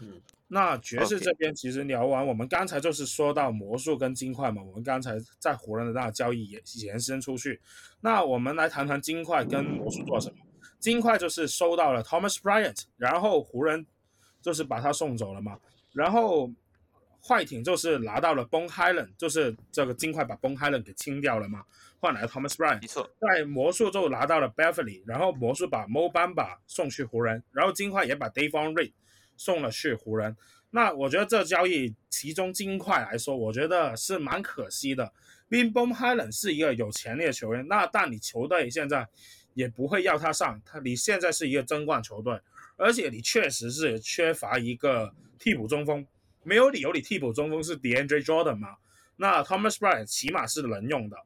嗯，那爵士这边其实聊完，我们刚才就是说到魔术跟金块嘛，我们刚才在湖人的那个交易延延伸出去，那我们来谈谈金块跟魔术做什么。金块就是收到了 Thomas Bryant，然后湖人就是把他送走了嘛，然后快艇就是拿到了 Bones Hyland，就是这个金块把 Bones Hyland 给清掉了嘛，换来了 Thomas Bryant。没错，在魔术就拿到了 Beverly，然后魔术把 Mo Bamba 送去湖人，然后金块也把 Davon Reed 送了去湖人。那我觉得这交易其中金块来说，我觉得是蛮可惜的。因为 Bones Hyland 是一个有潜力的球员，那但你球队现在。也不会要他上，他你现在是一个争冠球队，而且你确实是缺乏一个替补中锋，没有理由你替补中锋是 DeAndre Jordan 嘛？那 Thomas Bryant 起码是能用的。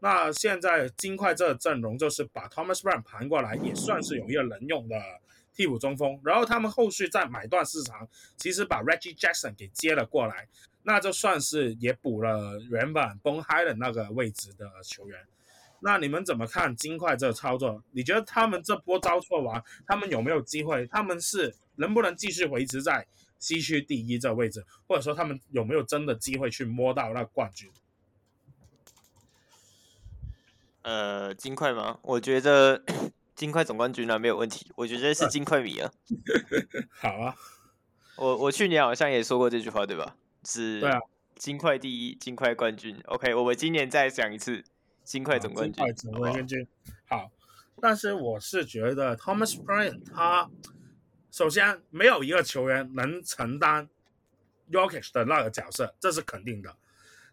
那现在金块这阵容就是把 Thomas Bryant 盘过来，也算是有一个能用的替补中锋。然后他们后续在买断市场，其实把 Reggie Jackson 给接了过来，那就算是也补了原本 Bones Hyland 那个位置的球员。那你们怎么看金块这个操作？你觉得他们这波招错完，他们有没有机会？他们是能不能继续维持在西区第一这位置，或者说他们有没有真的机会去摸到那冠军？呃，金块吗？我觉得金块总冠军呢没有问题。我觉得是金块米啊。<laughs> 好啊，我我去年好像也说过这句话，对吧？是。对啊。金块第一，金块冠军。OK，我们今年再讲一次。金块总冠军，金块、总冠军好，好，但是我是觉得 Thomas Bryant 他首先没有一个球员能承担 y o k i s h 的那个角色，这是肯定的。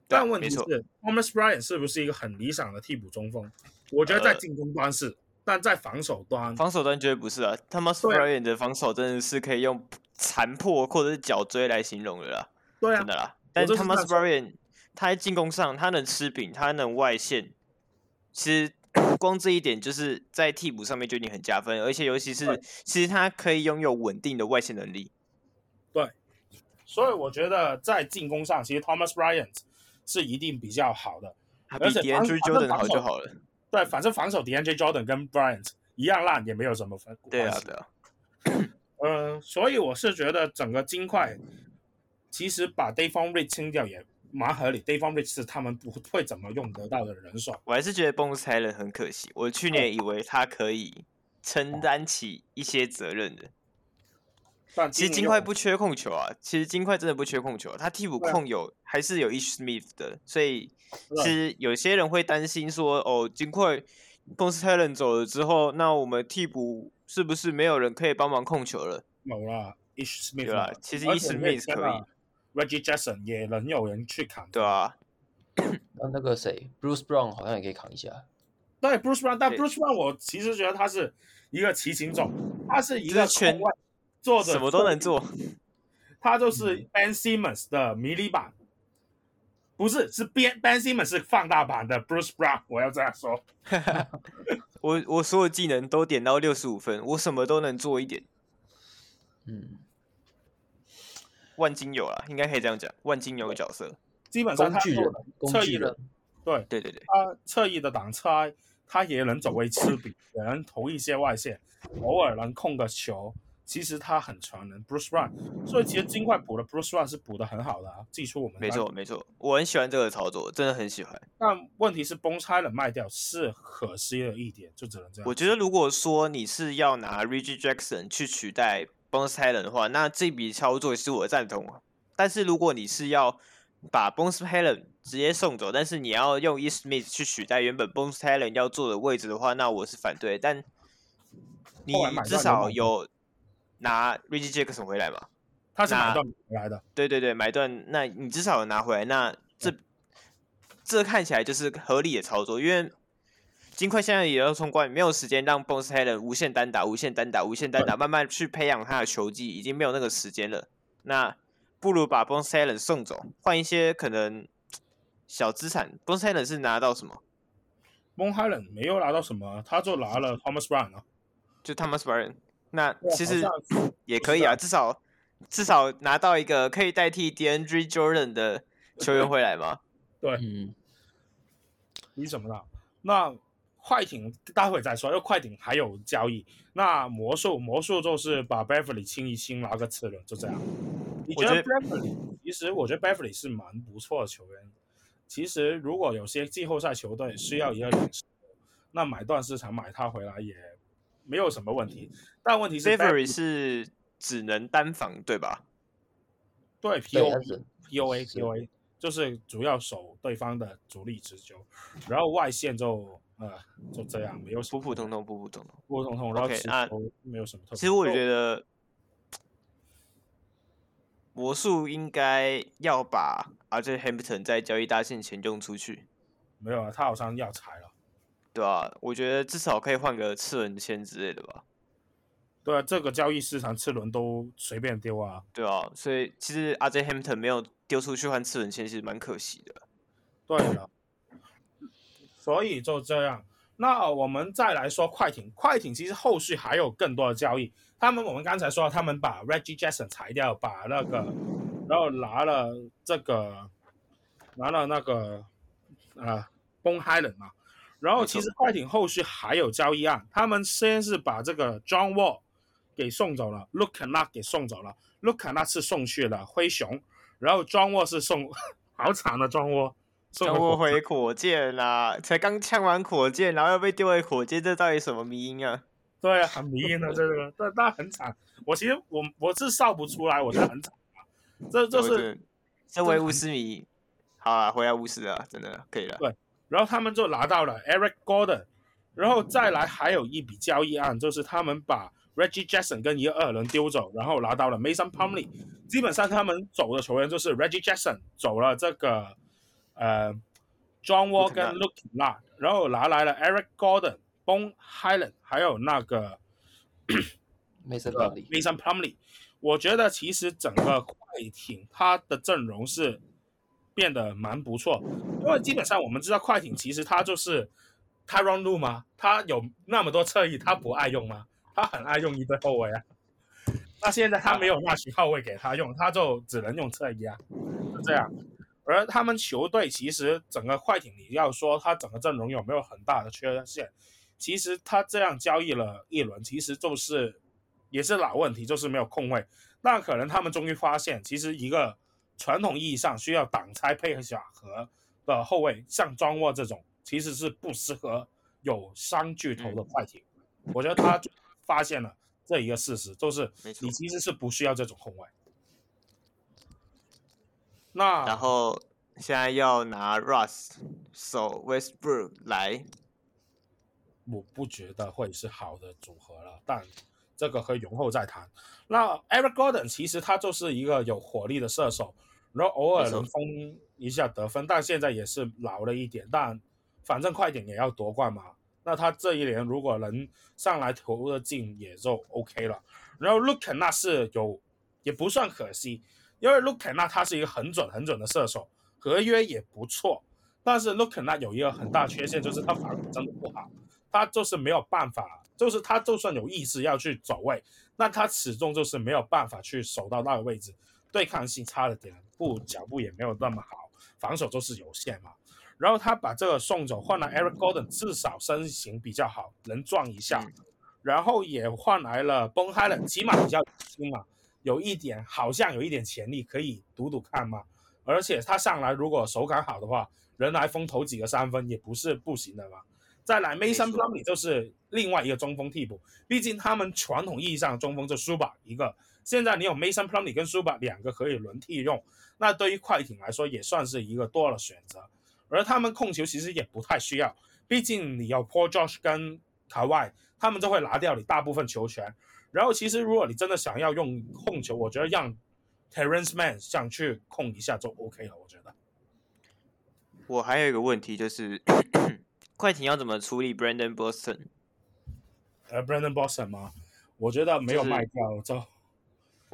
但问题是 Thomas Bryant 是不是一个很理想的替补中锋？我觉得在进攻端是，呃、但在防守端，防守端绝对不是啊。Thomas Bryant 的防守真的是可以用残破或者是脚锥来形容的啦，对啊，真的啦。但 Thomas Bryant 他在进攻上，他能吃饼，他能外线。其实 <coughs> 光这一点就是在替补上面就已经很加分，而且尤其是其实他可以拥有稳定的外线能力。对，所以我觉得在进攻上，其实 Thomas Bryant 是一定比较好的，他比 DeAndre Jordan 好就好了。对，反正防守 DeAndre Jordan 跟 Bryant 一样烂，也没有什么分。对啊，对啊。嗯、<coughs> 呃，所以我是觉得整个金块其实把 Davon Rich 清掉也。蛮合理，Davon Rich 是他们不会怎么用得到的人手。我还是觉得 Bones Hyland 很可惜。我去年以为他可以承担起一些责任的。但其实金块不缺控球啊，其实金块真的不缺控球。他替补控有还是有 Ish Smith 的，所以其实有些人会担心说，哦，金块 Bones Hyland 走了之后，那我们替补是不是没有人可以帮忙控球了？有啦，Ish Smith 对啊，其实 Ish Smith 可以。Reggie Jackson 也能有人去扛，对啊。<coughs> 那那个谁，Bruce Brown 好像也可以扛一下。对，Bruce Brown，但 Bruce Brown 我其实觉得他是一个奇形种，他是一个圈外做的什么都能做。他就是 Ben Simmons 的迷你版，不是，是 Ben Ben Simmons 是放大版的 Bruce Brown，我要这样说。<laughs> 我我所有技能都点到六十五分，我什么都能做一点。嗯。万金油啊，应该可以这样讲。万金油的角色，基本上他侧翼的，对对对对，他侧翼的挡拆，他也能走位吃饼，也能投一些外线，偶尔能控个球。其实他很传人，Bruce Brown。所以其实金块补的 Bruce Brown 是补的很好的啊，记住我们。没错没错，我很喜欢这个操作，真的很喜欢。但问题是崩拆了卖掉是可惜的一点，就只能这样。我觉得如果说你是要拿 Reggie Jackson 去取代。Bones Hyland 的话，那这笔操作是我赞同。但是如果你是要把 Bones Hyland 直接送走，但是你要用 East Smith 去取代原本 Bones Hyland 要做的位置的话，那我是反对。但你至少有拿 Reggie Jackson 回来嘛？他是买断回来的。对对对，买断，那你至少有拿回来，那这、嗯、这看起来就是合理的操作，因为金块现在也要冲冠，没有时间让 Bones Helen 无限单打、无限单打、无限单打，慢慢去培养他的球技，已经没有那个时间了。那不如把 Bones Helen 送走，换一些可能小资产。Bones Helen 是拿到什么？Bones Hyland 没有拿到什么，他就拿了 Thomas Brown 啊，就 Thomas Bryant。那其实也可以啊，至少至少拿到一个可以代替 DeAndre Jordan 的球员回来嘛。<laughs> 对，嗯，你怎么了？那快艇待会再说，因为快艇还有交易。那魔术魔术就是把 Beverly 清一清，拿个次轮，就这样。你觉得 Beverly？其实我觉得 Beverly 是蛮不错的球员。其实如果有些季后赛球队需要一个领袖，那买断市场买他回来也。没有什么问题，但问题是 Beverly 是只能单防对吧？对，POA，POA，POA，就是主要守对方的主力持球，然后外线就呃就这样，没有普普通通，普普通通，普普通通，然后其实没有什么特别。其实我觉得魔术应该要把 RJ Hampton 在交易大限前用出去。没有啊，他好像要裁了。对啊，我觉得至少可以换个次轮签之类的吧。对啊，这个交易市场次轮都随便丢啊。对啊，所以其实 RJ Hampton 没有丢出去换次轮签，其实蛮可惜的。对的，所以就这样。那我们再来说快艇，快艇其实后续还有更多的交易。他们我们刚才说，他们把 Reggie Jackson 裁掉，把那个，然后拿了这个，拿了那个，呃，Bones Hyland 嘛。然后其实快艇后续还有交易案，他们先是把这个 John Wall 给送走了，Luke Kennard 给送走了，Luke Kennard 是送去了灰熊，然后 John Wall 是送，<laughs> 好惨的 John Wall 回火箭啦，才刚呛完火箭，然后又被丢回火箭，这到底什么迷因啊？对啊，很迷因的这个，但但很惨，我其实我我是笑不出来，我是很惨，这就是身为巫师迷，好了，回来巫师啊，真的可以了，对。然后他们就拿到了 Eric Gordon，然后再来还有一笔交易案，就是他们把 Reggie Jackson 跟一个二轮丢走，然后拿到了 Mason Plumley。基本上他们走的球员就是 Reggie Jackson 走了这个呃 John Wall 跟 Luke Kennard，然后拿来了 Eric Gordon、Bones Hyland，还有那个 Mason Plumley。Mason Plumlee，我觉得其实整个快艇他的阵容是。变得蛮不错，因为基本上我们知道快艇其实他就是 Tyronn Lue 吗？他有那么多侧翼，他不爱用吗？他很爱用一对后卫啊。那现在他没有那群后卫给他用，他就只能用侧翼啊，就这样。而他们球队其实整个快艇，你要说他整个阵容有没有很大的缺陷？其实他这样交易了一轮，其实就是也是老问题，就是没有控位。那可能他们终于发现，其实一个。传统意义上需要挡拆配合小和的后卫，像庄沃这种，其实是不适合有三巨头的快艇。嗯、我觉得他发现了这一个事实，就是你其实是不需要这种后卫。那然后现在要拿 Russ 守 Westbrook 来，我不觉得会是好的组合了，但。这个可以容后再谈。那 Eric Gordon 其实他就是一个有火力的射手，然后偶尔能封一下得分，但现在也是老了一点。但反正快点也要夺冠嘛。那他这一年如果能上来投的进，也就 OK 了。然后 Luke Kennard 是有也不算可惜，因为 Luke Kennard 他是一个很准很准的射手，合约也不错。但是 Luke Kennard 有一个很大缺陷，就是他防守真的不好，他就是没有办法。就是他就算有意识要去走位，那他始终就是没有办法去守到那个位置，对抗性差了点，步脚步也没有那么好，防守就是有限嘛。然后他把这个送走，换了 Eric Gordon，至少身形比较好，能撞一下。然后也换来了 Bones Hyland，起码比较轻嘛，有一点好像有一点潜力，可以赌赌看嘛。而且他上来如果手感好的话，人来疯投几个三分也不是不行的嘛。再来，Mason Plumlee 就是另外一个中锋替补，毕竟他们传统意义上的中锋就 Zubac 一个，现在你有 Mason Plumlee 跟 Zubac 两个可以轮替用，那对于快艇来说也算是一个多了选择，而他们控球其实也不太需要，毕竟你有 Paul George 跟 Kawhi，他们就会拿掉你大部分球权，然后其实如果你真的想要用控球，我觉得让 Terrence Mann 上去控一下就 OK 了，我觉得。我还有一个问题就是，快艇要怎么处理 Brandon Boston？呃，Brandon Boston 吗？我觉得没有卖掉就。是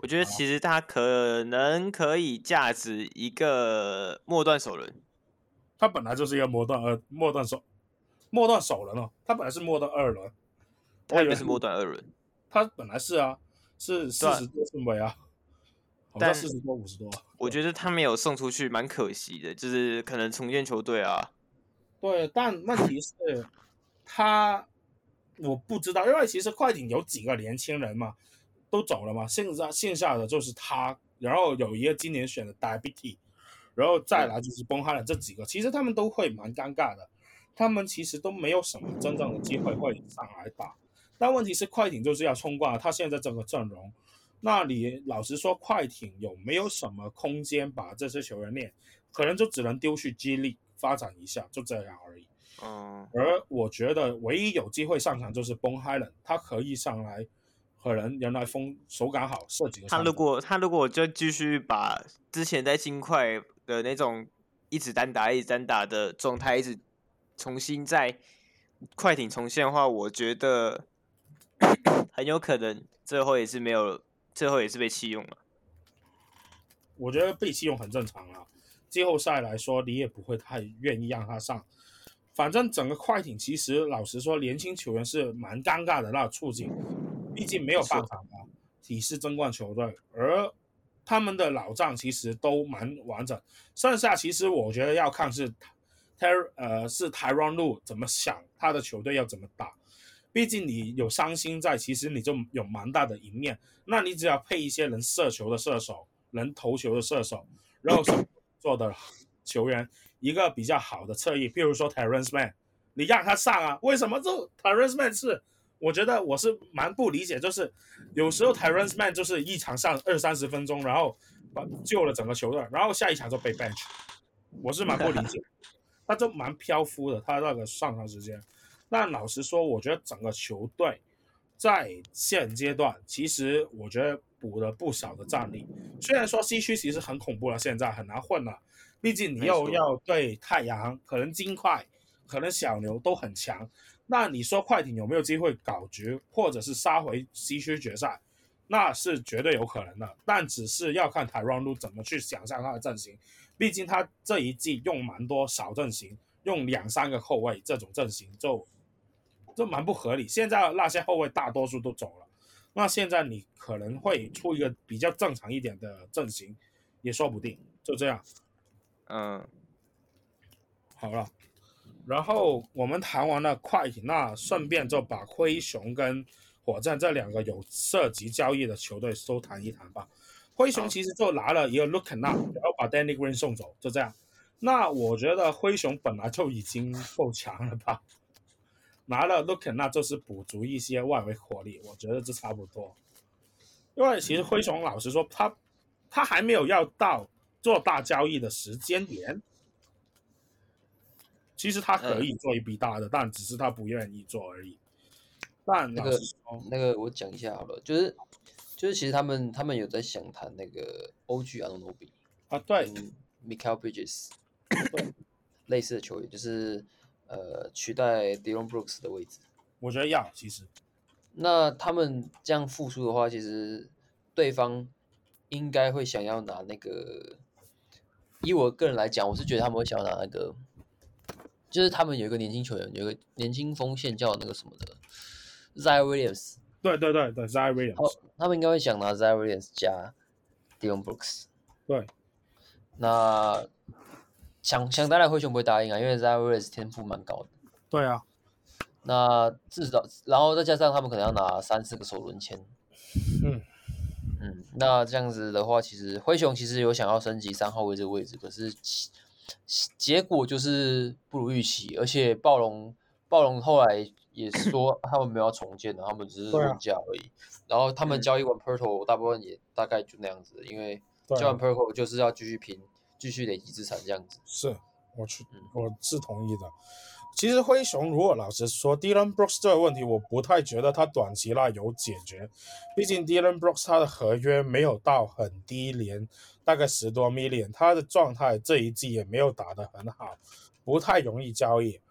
我觉得其实他可能可以价值一个末段首轮，他本来就是一个末段二末段首末段首轮哦，他本来是末段二轮，他以为是末段二轮，他本来是啊，是四十多顺位啊，好像四十多五十多。我觉得他没有送出去，蛮可惜的，就是可能重建球队啊。对，但问题是，他我不知道，因为其实快艇有几个年轻人嘛。都走了嘛，现在剩下的就是他，然后有一个今年选的 Diaby，然后再来就是崩哈了这几个，其实他们都会蛮尴尬的，他们其实都没有什么真正的机会会上来打，但问题是快艇就是要冲冠，他现在这个阵容，那你老实说，快艇有没有什么空间把这些球员练，可能就只能丢去 G League 发展一下，就这样而已。嗯，而我觉得唯一有机会上场就是崩嗨了，他可以上来。可能原来风手感好，设计他如果他如果就继续把之前在金块的那种一直单打一直单打的状态，一直重新在快艇重现的话，我觉得 <coughs> 很有可能最后也是没有，最后也是被弃用了。我觉得被弃用很正常啊，季后赛来说，你也不会太愿意让他上。反正整个快艇其实老实说，年轻球员是蛮尴尬的那个处境。毕竟没有办法嘛，体是争冠球队，而他们的老将其实都蛮完整。剩下其实我觉得要看是泰呃是 Tyronn Lue 怎么想，他的球队要怎么打。毕竟你有伤心在，其实你就有蛮大的赢面。那你只要配一些能射球的射手，能投球的射手，然后 <clears throat> 做的球员一个比较好的侧翼，比如说 Terence Man，你让他上啊？为什么就 Terence Man 是？我觉得我是蛮不理解，就是有时候 Terence Man 就是一场上二三十分钟，然后把救了整个球队，然后下一场就被 bench，我是蛮不理解，他就蛮飘忽的，他那个上场时间。但老实说，我觉得整个球队在现阶段，其实我觉得补了不少的战力。虽然说西区其实很恐怖了，现在很难混了，毕竟你又要对太阳，可能金块，可能小牛都很强。那你说快艇有没有机会搞局，或者是杀回西区决赛？那是绝对有可能的，但只是要看 Tyronn Lue 怎么去想象他的阵型。毕竟他这一季用蛮多少阵型，用两三个后卫这种阵型就就蛮不合理。现在那些后卫大多数都走了，那现在你可能会出一个比较正常一点的阵型，也说不定。就这样，嗯，好了。然后我们谈完了快艇，那顺便就把灰熊跟火箭这两个有涉及交易的球队都谈一谈吧。灰熊其实就拿了一个 Luke Kennard，然后把 Danny Green 送走，就这样。那我觉得灰熊本来就已经够强了吧，拿了 Luke Kennard 就是补足一些外围火力，我觉得这差不多。因为其实灰熊老实说，他他还没有要到做大交易的时间点。其实他可以做一笔大的，嗯，但只是他不愿意做而已。但那个那个我讲一下好了，就是就是其实他们他们有在想谈那个 OG Anunoby 啊，对，Michael Bridges，对，类似的球员，就是呃取代 Dillon Brooks 的位置。我觉得要其实，那他们这样复出的话，其实对方应该会想要拿那个。以我个人来讲，我是觉得他们会想要拿那个。就是他们有一个年轻球员，有一个年轻锋线叫那个什么的，Zion Williams。对对对对，Zion Williams。他们应该会想拿 Zion Williams 加 Dillon Brooks。对。那想想当然灰熊不会答应啊，因为 Zion Williams 天赋蛮高的。对啊。那至少，然后再加上他们可能要拿三四个首轮签。嗯。嗯，那这样子的话，其实灰熊其实有想要升级三号位这个位置，可是。结果就是不如预期，而且暴龙暴龙后来也说他们没有要重建的，他们只是论价而已。啊、然后他们交易完 Poeltl 大部分也大概就那样子，因为交完 Poeltl 就是要继续拼，继续累积资产这样子。是，我去，我是同意的。其实灰熊如果老实说，Dylan Brooks 这个问题，我不太觉得他短期内有解决。毕竟 Dylan Brooks 他的合约没有到很低廉，大概十多 million，他的状态这一季也没有打得很好，不太容易交易。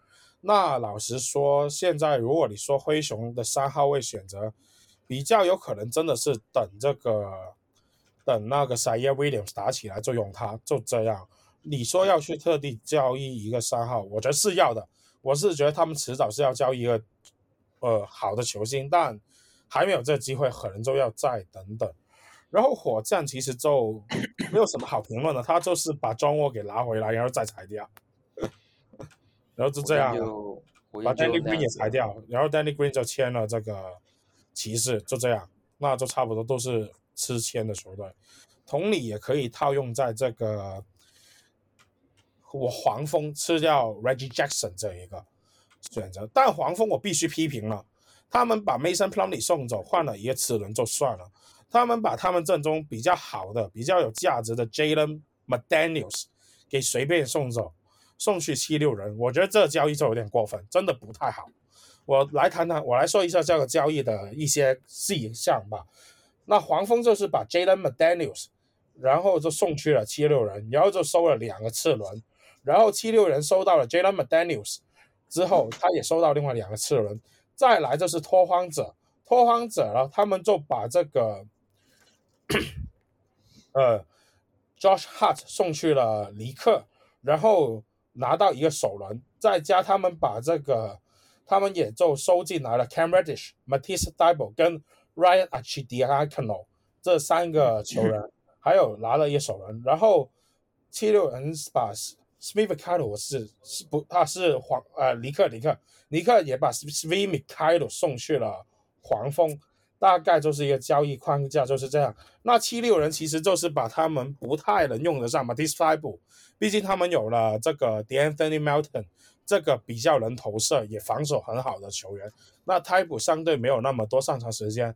那老实说，现在如果你说灰熊的三号位选择，比较有可能真的是等这个，等那个 Ziaire Williams 打起来就用他，就这样。你说要去特地交易一个三号，我觉得是要的。我是觉得他们迟早是要交易一个，呃，好的球星，但还没有这个机会，可能就要再等等。然后火箭其实就 <coughs> 没有什么好评论的，他就是把 John Wall 给拿回来，然后再裁掉，然后就这样，把 Danny Green 也裁掉，然后 Danny Green 就签了这个骑士，就这样，那就差不多都是吃签的球队。同理也可以套用在这个。我黄蜂吃掉 Reggie Jackson 这一个选择，但黄蜂我必须批评了，他们把 Mason Plumlee 送走，换了一个齿轮就算了，他们把他们阵中比较好的、比较有价值的 Jalen McDaniels 给随便送走，送去七六人，我觉得这个交易就有点过分，真的不太好。我来谈谈，我来说一下这个交易的一些细项吧。那黄蜂就是把 Jalen McDaniels，然后就送去了七六人，然后就收了两个次轮。然后七六人收到了 Jalen McDaniels 之后，他也收到另外两个次轮。再来就是拓荒者，拓荒者了，他们就把这个 <coughs> 呃 Josh Hart 送去了尼克，然后拿到一个首轮，再加他们把这个他们也就收进来了 Cam Reddish、Matisse d i b l e 跟 Ryan Arcidiacono 这三个球员，还有拿了一手人，然后七六人把。Svi Mykhailiuk 是是不，他是黄呃尼克尼克尼克也把 Svi Mykhailiuk 送去了黄蜂，大概就是一个交易框架就是这样。那七六人其实就是把他们不太能用得上 Matisse Fible，毕竟他们有了这个 D'Anthony Melton 这个比较能投射也防守很好的球员。那 Type 相对没有那么多上场时间，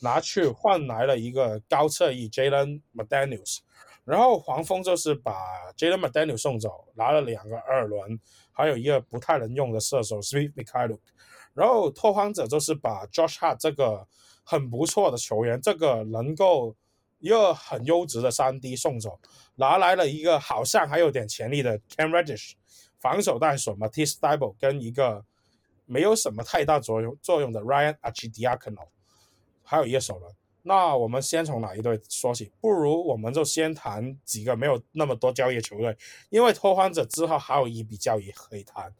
拿去换来了一个高侧翼 Jalen McDaniels。然后黄蜂就是把 Jalen McDaniels 送走，拿了两个二轮，还有一个不太能用的射手 Svi Mykhailiuk。然后拓荒者就是把 Josh Hart 这个很不错的球员，这个能够一个很优质的三 D 送走，拿来了一个好像还有点潜力的 Cam Reddish，防守带手 Matisse Thybulle 跟一个没有什么太大作用作用的 Ryan Arcidiacono，还有一个首轮。那我们先从哪一队说起？不如我们就先谈几个没有那么多交易的球队，因为拓荒者之后还有一笔交易可以谈。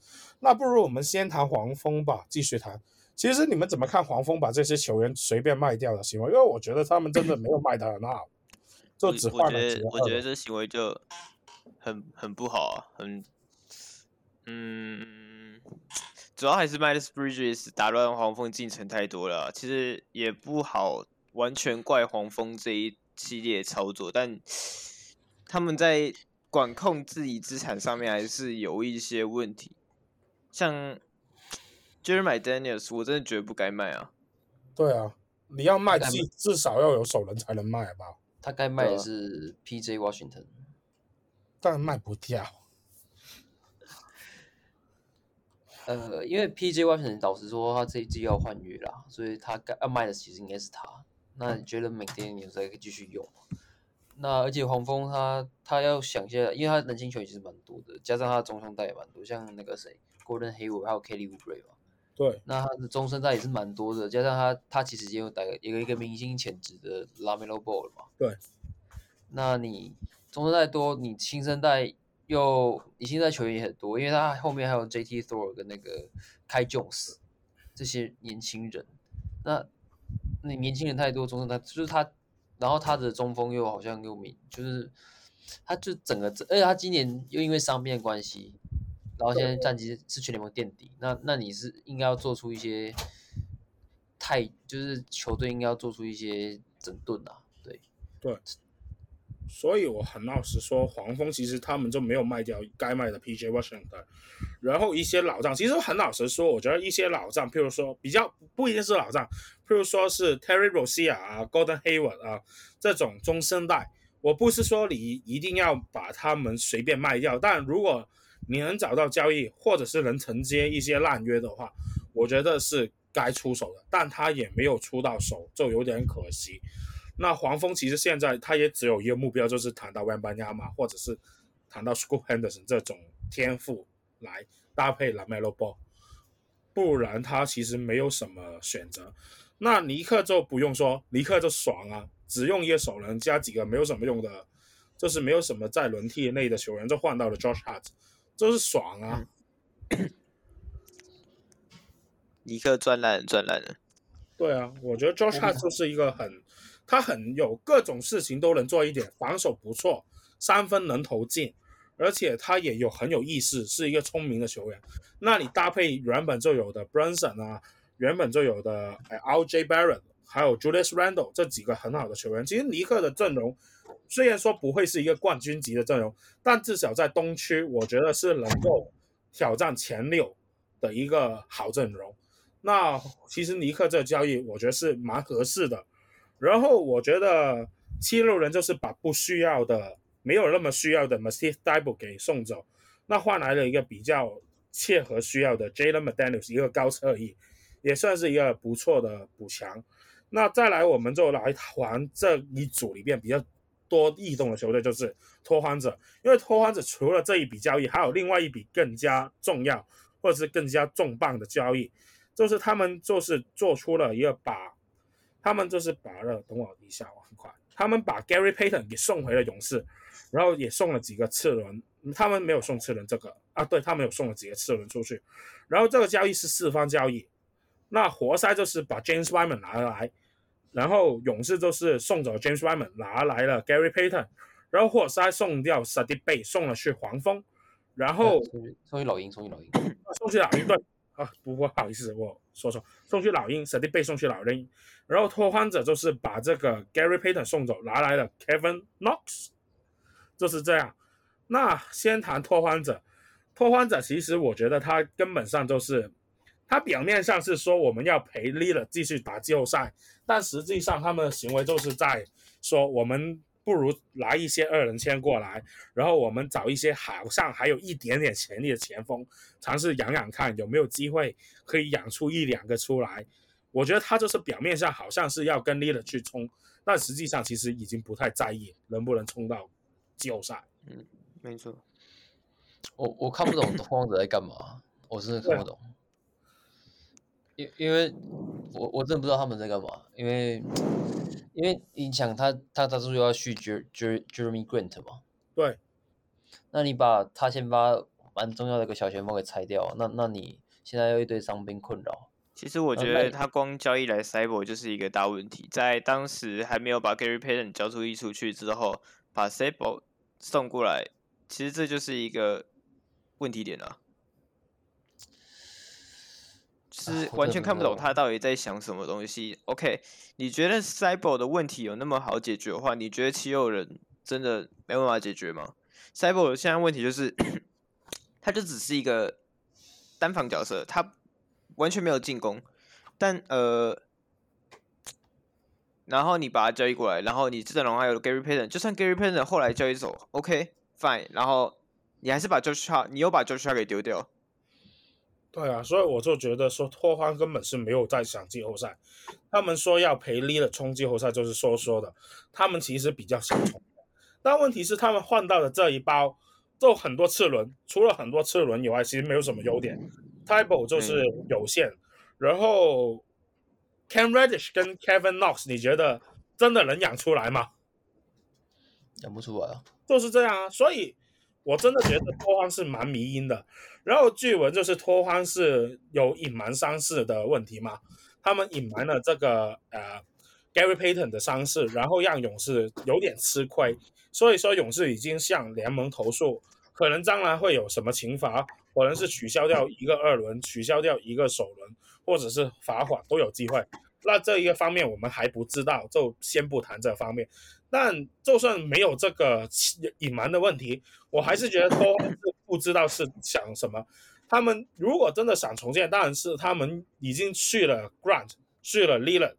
那不如我们先谈黄蜂吧，继续谈。其实你们怎么看黄蜂把这些球员随便卖掉的行为？因为我觉得他们真的没有卖得很好，<laughs> 就只换了几个。我觉得这行为就很很不好啊，很嗯，主要还是 Miles Bridges 打乱黄蜂进程太多了，其实也不好。完全怪黄蜂这一系列操作，但他们在管控自己资产上面还是有一些问题。像 Jeremy Daniels，我真的觉得不该卖啊。对啊，你要卖至至少要有手人才能卖吧？他该卖的是 PJ Washington，但卖不掉。呃，因为 PJ Washington 老实说，他这一季要换约啦，所以他该要卖的其实应该是他。那你觉得可以继续用？那而且黄蜂他他要想一下，因为他年轻球员其实蛮多的，加上他的中生代也蛮多，像那个谁 Gordon Hayward 还有 Kelly Oubre 嘛。对。那他的中生代也是蛮多的，加上他他其实也有带个有一个明星潜质的 LaMelo Ball 嘛。对。那你中生代多，你新生代又你新生代球员也很多，因为他后面还有 JT Thor 跟那个 Kai Jones 这些年轻人，那。那年轻人太多，中生代就是他，然后他的中锋又好像又没，就是他就整个，而且他今年又因为伤病关系，然后现在战绩是全联盟垫底，那那你是应该要做出一些太，就是球队应该要做出一些整顿啊，对对。所以我很老实说，黄蜂其实他们就没有卖掉该卖的 PJ Washington，然后一些老账，其实很老实说，我觉得一些老账，譬如说比较不一定是老账，譬如说是 Terry Rozier 啊、Gordon Hayward 啊这种中生代，我不是说你一定要把他们随便卖掉，但如果你能找到交易，或者是能承接一些烂约的话，我觉得是该出手的。但他也没有出到手，就有点可惜。那黄蜂其实现在他也只有一个目标，就是谈到 Wembanyama 或者是谈到 School Henderson 这种天赋来搭配 LaMelo Ball，不然他其实没有什么选择。那尼克就不用说，尼克就爽啊，只用一个首轮加几个没有什么用的，就是没有什么在轮替内的球员，就换到了 Josh Hart，就是爽啊。<coughs> 尼克赚烂赚烂了。对啊，我觉得 Josh Hart 就是一个很。他很有各种事情都能做一点，防守不错，三分能投进，而且他也有很有意识，是一个聪明的球员。那你搭配原本就有的 Brunson 啊，原本就有的哎 RJ Barrett，还有 Julius Randle 这几个很好的球员。其实尼克的阵容虽然说不会是一个冠军级的阵容，但至少在东区，我觉得是能够挑战前六的一个好阵容。那其实尼克这个交易，我觉得是蛮合适的。然后我觉得七六人就是把不需要的、没有那么需要的 Matisse Thybulle 给送走，那换来了一个比较切合需要的 Jalen McDaniels 一个高侧翼，也算是一个不错的补强。那再来我们就来谈这一组里面比较多异动的球队，就是拓荒者，因为拓荒者除了这一笔交易，还有另外一笔更加重要或者是更加重磅的交易，就是他们就是做出了一个把。他们就是把了，等我一下，我很快。他们把 Gary Payton 给送回了勇士，然后也送了几个次轮。他们没有送次轮这个啊，对，他们有送了几个次轮出去。然后这个交易是四方交易，那活塞就是把 James Wiseman 拿来，然后勇士就是送走 James Wiseman 拿来了 Gary Payton，然后活塞送掉 Saddiq Bey 送了去黄蜂，然后送去老鹰，送去老鹰，送去老鹰对。啊，不不好意思，我说错，送去老鹰，Saddiq Bey 送去老鹰，然后拓荒者就是把这个 Gary Payton 送走，拿来了 Kevin Knox，就是这样。那先谈拓荒者，拓荒者其实我觉得他根本上就是，他表面上是说我们要陪 Lila 继续打季后赛，但实际上他们的行为就是在说我们。不如来一些二人签过来，然后我们找一些好像还有一点点潜力的前锋，尝试养养看有没有机会可以养出一两个出来。我觉得他就是表面上好像是要跟 Lillard 去冲，但实际上其实已经不太在意能不能冲到季后赛。嗯，没错。我我看不懂 <coughs> 拓荒者在干嘛，我真的看不懂。因因为我我真的不知道他们在干嘛，因为因为你想他他他说要续 Jer Jer Jeremy Grant 嘛，对，那你把他先把蛮重要的一个小前锋给拆掉，那那你现在又一堆伤兵困扰。其实我觉得他光交易来 Cyborg 就是一个大问题，在当时还没有把 Gary Payton 交出一出去之后，把 Cyborg 送过来，其实这就是一个问题点啊。是完全看不懂他到底在想什么东西。OK，你觉得 Cyborg 的问题有那么好解决的话，你觉得七六人真的没办法解决吗？Cyborg 现在问题就是，他就只是一个单防角色，他完全没有进攻。但呃，然后你把他交易过来，然后你阵容还有 Gary Payton，就算 Gary Payton 后来交易走，OK，Fine，然后你还是把 Josh 你又把 Josh 给丢掉。对啊，所以我就觉得说拓荒根本是没有在想季后赛，他们说要赔 Lillard 冲季后赛就是说说的，他们其实比较想冲，但问题是他们换到的这一包就很多次轮，除了很多次轮以外，其实没有什么优点，Thybulle 就是有限，嗯、然后 Cam Reddish 跟 Kevin Knox，你觉得真的能养出来吗？养不出来啊，就是这样啊，所以。我真的觉得拓荒是蛮迷因的，然后据闻就是拓荒是有隐瞒伤势的问题嘛，他们隐瞒了这个呃 Gary Payton 的伤势，然后让勇士有点吃亏，所以说勇士已经向联盟投诉，可能将来会有什么惩罚，可能是取消掉一个二轮，取消掉一个首轮，或者是罚款都有机会。那这一个方面我们还不知道，就先不谈这方面。但就算没有这个隐瞒的问题，我还是觉得拓荒是不知道是想什么。他们如果真的想重建，当然是他们已经去了 Grant，去了 Lillard，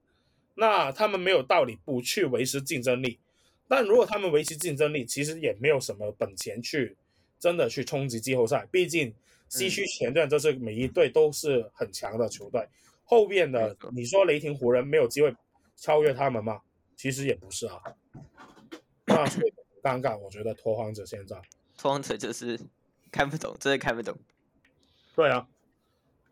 那他们没有道理不去维持竞争力。但如果他们维持竞争力，其实也没有什么本钱去真的去冲击季后赛。毕竟西区前段这是每一队都是很强的球队，嗯、后边的你说雷霆湖人没有机会超越他们吗？其实也不是啊。那所以很尴尬，我觉得拓荒者现在 <laughs> 拓荒者就是看不懂，真的看不懂。对啊。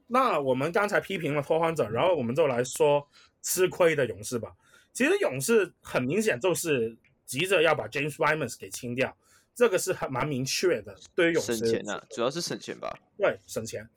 那我们刚才批评了拓荒者，然后我们就来说吃亏的勇士吧。其实勇士很明显就是急着要把 James Wiseman 给清掉，这个是很蛮明确的。对于勇士，省钱啊，主要是省钱吧。对，省钱。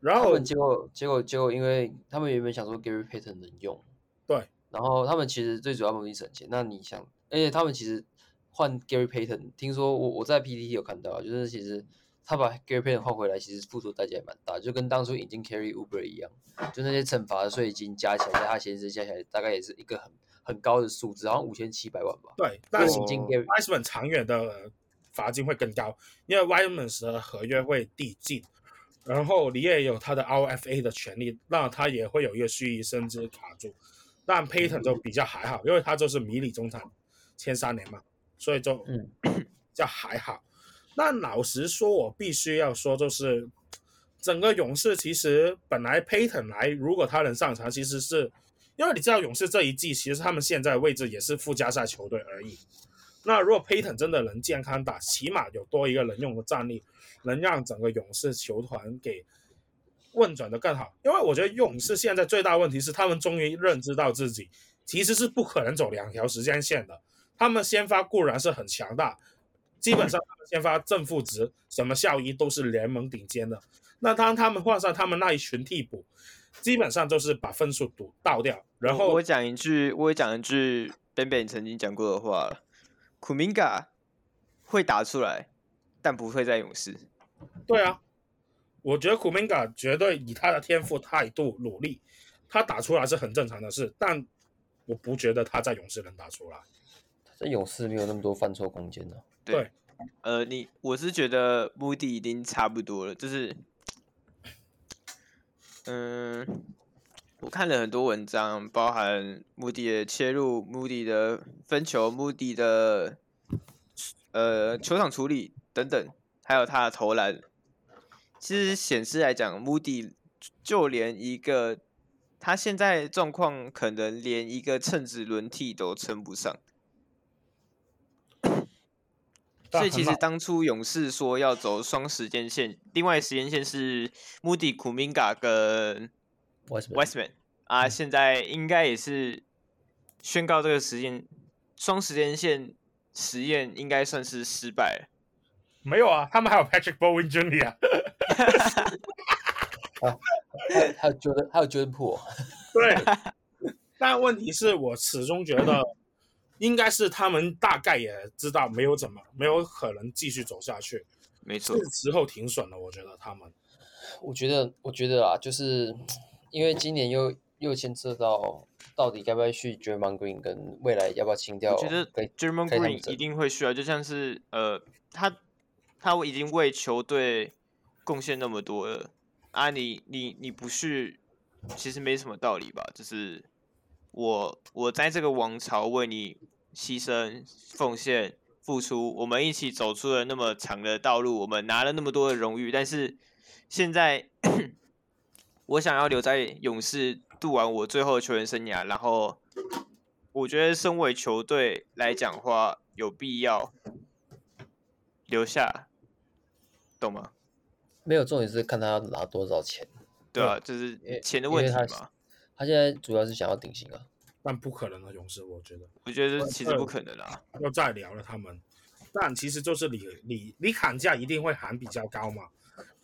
然后结果结果结果，因为他们原本想说 Gary Payton 能用，对。然后他们其实最主要目的省钱。那你想，而且他们其实换 Gary Payton，听说我我在 PTT 有看到，就是其实。他把 Gary Payton 换回来，其实付出代价也蛮大，就跟当初引进 Kelly Oubre 一样，就那些惩罚的税金加起来，在他薪资加起来，大概也是一个很很高的数字，好像五千七百万吧。对，但是引进 Wiseman 长远的罚金会更高，因为 Wiseman 的合约会递进，然后你也有他的 RFA 的权利，那他也会有一个蓄意甚至卡住。但 Payton 就比较还好，因为他就是迷你中产，签三年嘛，所以就嗯，<clears throat> 叫还好。那老实说，我必须要说，就是整个勇士其实本来 Payton 来，如果他能上场，其实是因为你知道勇士这一季其实他们现在位置也是附加赛球队而已。那如果 Payton 真的能健康打，起码有多一个能用的战力，能让整个勇士球团给运转的更好。因为我觉得勇士现在最大问题是，他们终于认知到自己其实是不可能走两条时间线的。他们先发固然是很强大。基本上他们先发正负值，什么效益都是联盟顶尖的。那当他们换上他们那一群替补，基本上就是把分数赌倒掉。然后我讲一句，我也讲一句，Ben Ben 曾经讲过的话：Kuminga 会打出来，但不会在勇士。对啊，我觉得 Kuminga 绝对以他的天赋、态度、努力，他打出来是很正常的事。但我不觉得他在勇士能打出来。在勇士没有那么多犯错空间呢、啊。对，呃，你我是觉得目的已经差不多了，就是，嗯，我看了很多文章，包含穆迪的切入、穆迪的分球、穆迪的呃球场处理等等，还有他的投篮，其实显示来讲，穆迪就连一个他现在状况，可能连一个称职轮替都称不上。<coughs> 所以其实当初勇士说要走双时间线，另外时间线是 Moody、Kuminga 跟 Westman 啊，现在应该也是宣告这个时间双时间线实验应该算是失败了。没有啊，他们还有 Patrick Bowen Jr. 啊，还有 Jordan，还有 Jordan p o o。对，但问题是我始终觉得。应该是他们大概也知道没有怎么没有可能继续走下去，没错，是时候停损了。我觉得他们，我觉得我觉得啊，就是因为今年又又牵涉到到底该不该续 Draymond Green 跟未来要不要清掉。我觉得 j e r m a n Green 一定会需要，就像是呃，他他已经为球队贡献那么多了啊你，你你不是，其实没什么道理吧？就是我我在这个王朝为你。牺牲、奉献、付出，我们一起走出了那么长的道路，我们拿了那么多的荣誉，但是现在 <coughs> 我想要留在勇士度完我最后的球员生涯，然后我觉得身为球队来讲话，有必要留下，懂吗？没有，重点是看他要拿多少钱。对啊，就是钱的问题嘛。他，他现在主要是想要顶薪啊。但不可能的勇士，我觉得，我觉得其实不可能啊。<laughs> 要再聊了他们，但其实就是你你你砍价一定会喊比较高嘛。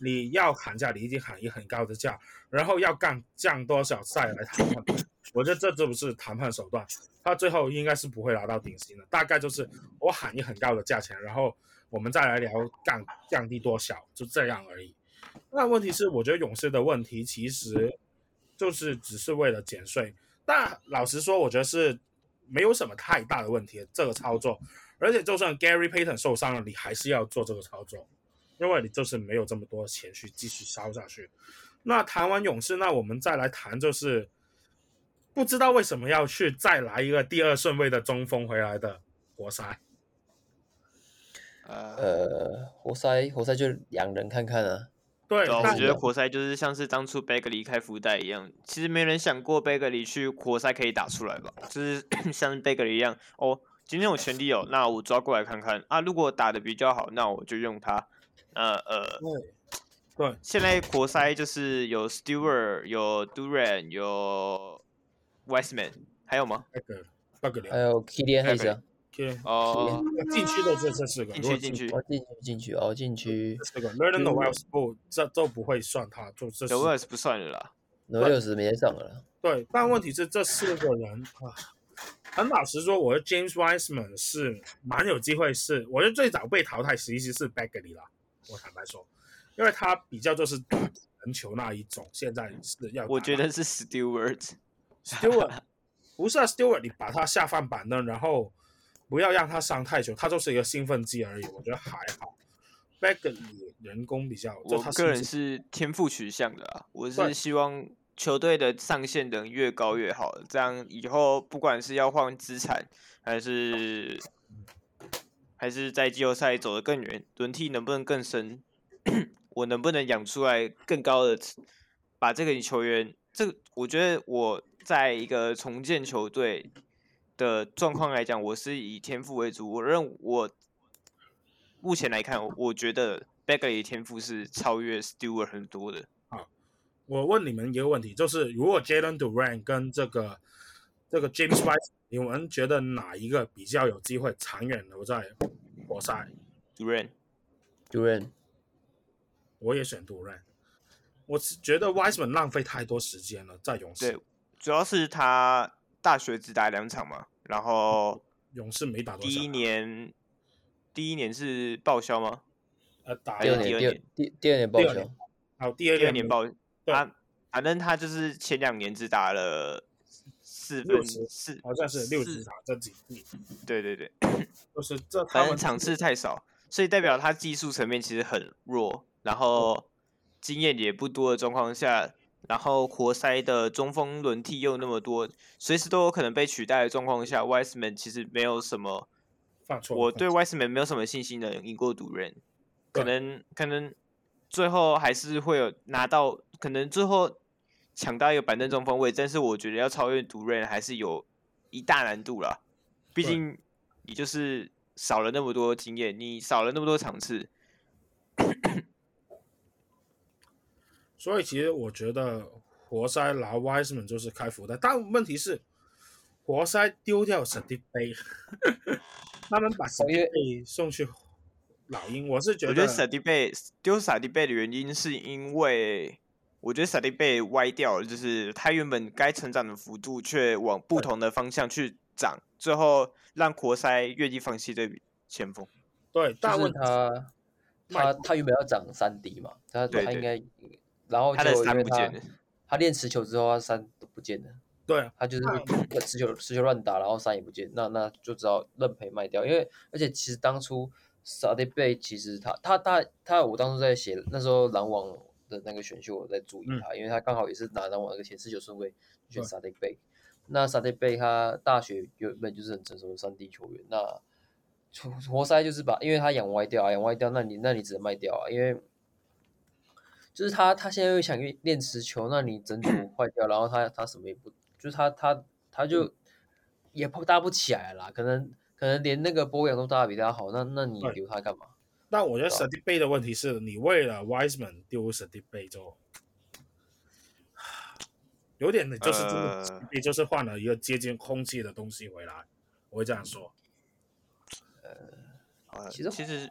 你要砍价，你一定喊一很高的价，然后要降降多少再来谈判。我觉得这就不是谈判手段，他最后应该是不会拿到顶薪的。大概就是我喊一很高的价钱，然后我们再来聊降降低多少，就这样而已。那问题是，我觉得勇士的问题其实就是只是为了减税。但老实说，我觉得是没有什么太大的问题，这个操作。而且就算 Gary Payton 受伤了，你还是要做这个操作，因为你就是没有这么多钱去继续烧下去。那谈完勇士，那我们再来谈，就是不知道为什么要去再来一个第二顺位的中锋回来的活塞。呃，活塞活塞就两人看看啊。对，我觉得活塞就是像是当初贝格离开福袋一样，其实没人想过贝格离去活塞可以打出来吧？就是 <coughs> 像贝格里一样，哦，今天有权利哦，那我抓过来看看啊，如果打的比较好，那我就用它。呃呃，对，对，现在活塞就是有 Stewart，有 Durant，有 Westman，还有吗？还有 Killian 哦，禁区的这这四个，禁区禁区，进去进去哦，禁区。这个 Nerlens Noel 不，这都不会算他，就这。Noel 不算了啦，Noel 没上了。对，但问题是这四个人啊，很老实说，我觉得 James Wiseman 是蛮有机会是，我觉得最早被淘汰其实是 Bagley 啦，我坦白说，因为他比较就是打篮球那一种，现在是要。我觉得是 Stewart，Stewart 不是啊，Stewart 你把他下放板凳，然后。不要让他伤太久，他就是一个兴奋剂而已。我觉得还好。Bagley 人工比较，我个人是天赋取向的啊。我是希望球队的上限能越高越好，这样以后不管是要换资产，还是还是在季后赛走得更远，轮替能不能更深，<clears throat> 我能不能养出来更高的，把这个球员，这个我觉得我在一个重建球队。的状况来讲，我是以天赋为主。我认我目前来看，我觉得 Bagley 的天赋是超越 Stewart 很多的。好，我问你们一个问题，就是如果 Jalen Duran 跟这个这个 James Wiseman，<laughs> 你们觉得哪一个比较有机会长远留在活塞？Duren，Duren，我也选 Duran。我是觉得 Wiseman 浪费太多时间了，在勇士。对，主要是他。大学只打两场嘛，然后勇士没打多少。第一年，第一年是报销吗？呃，打第二年，第二第第二年报销。好，第二第二年报。对。反正他就是前两年只打了四分四，好像是六十场这几季。对对对，<clears throat> 就是这，反正场次太少，所以代表他技术层面其实很弱，然后经验也不多的状况下。然后活塞的中锋轮替又那么多，随时都有可能被取代的状况下，Wiseman 其实没有什么，我对 Wiseman 没有什么信心能赢过 Duren，可能可能最后还是会有拿到，可能最后抢到一个板凳中锋位，但是我觉得要超越 Duren 还是有一大难度啦，毕竟你就是少了那么多经验，你少了那么多场次。所以其实我觉得活塞拿 Wiseman 就是开福袋，但问题是活塞丢掉史迪贝，他们把史迪贝送去老鹰，我是觉得。我觉得史迪贝丢史迪贝的原因是因为我觉得史迪被歪掉了，就是他原本该成长的幅度却往不同的方向去长，最后让活塞愿意放弃这笔前锋。对，但问他他他原本要涨三 D 嘛，他他应该。然后就因为他他练持球之后，他三都不见了。对，他就是持球持球乱打，然后三也不见，那那就只好认赔卖掉。因为而且其实当初萨迪贝其实他他他他我当初在写那时候篮网的那个选秀，我在注意他，嗯、因为他刚好也是拿篮网那个前四九顺位选萨迪贝。那萨迪贝他大学原本就是很成熟的三 D 球员，那活塞就是把，因为他养歪掉啊，养歪掉，那你那你只能卖掉啊，因为。就是他，他现在又想练持球，那你整组坏掉，然后他他什么也不，就是他他他就也搭不起来了，可能可能连那个波扬都搭的比他好，那那你留他干嘛？那我觉得史迪贝的问题是你为了 Wiseman 丢史迪贝就有点，就是真的，也就是换了一个接近空气的东西回来，我会这样说。呃，其实其实。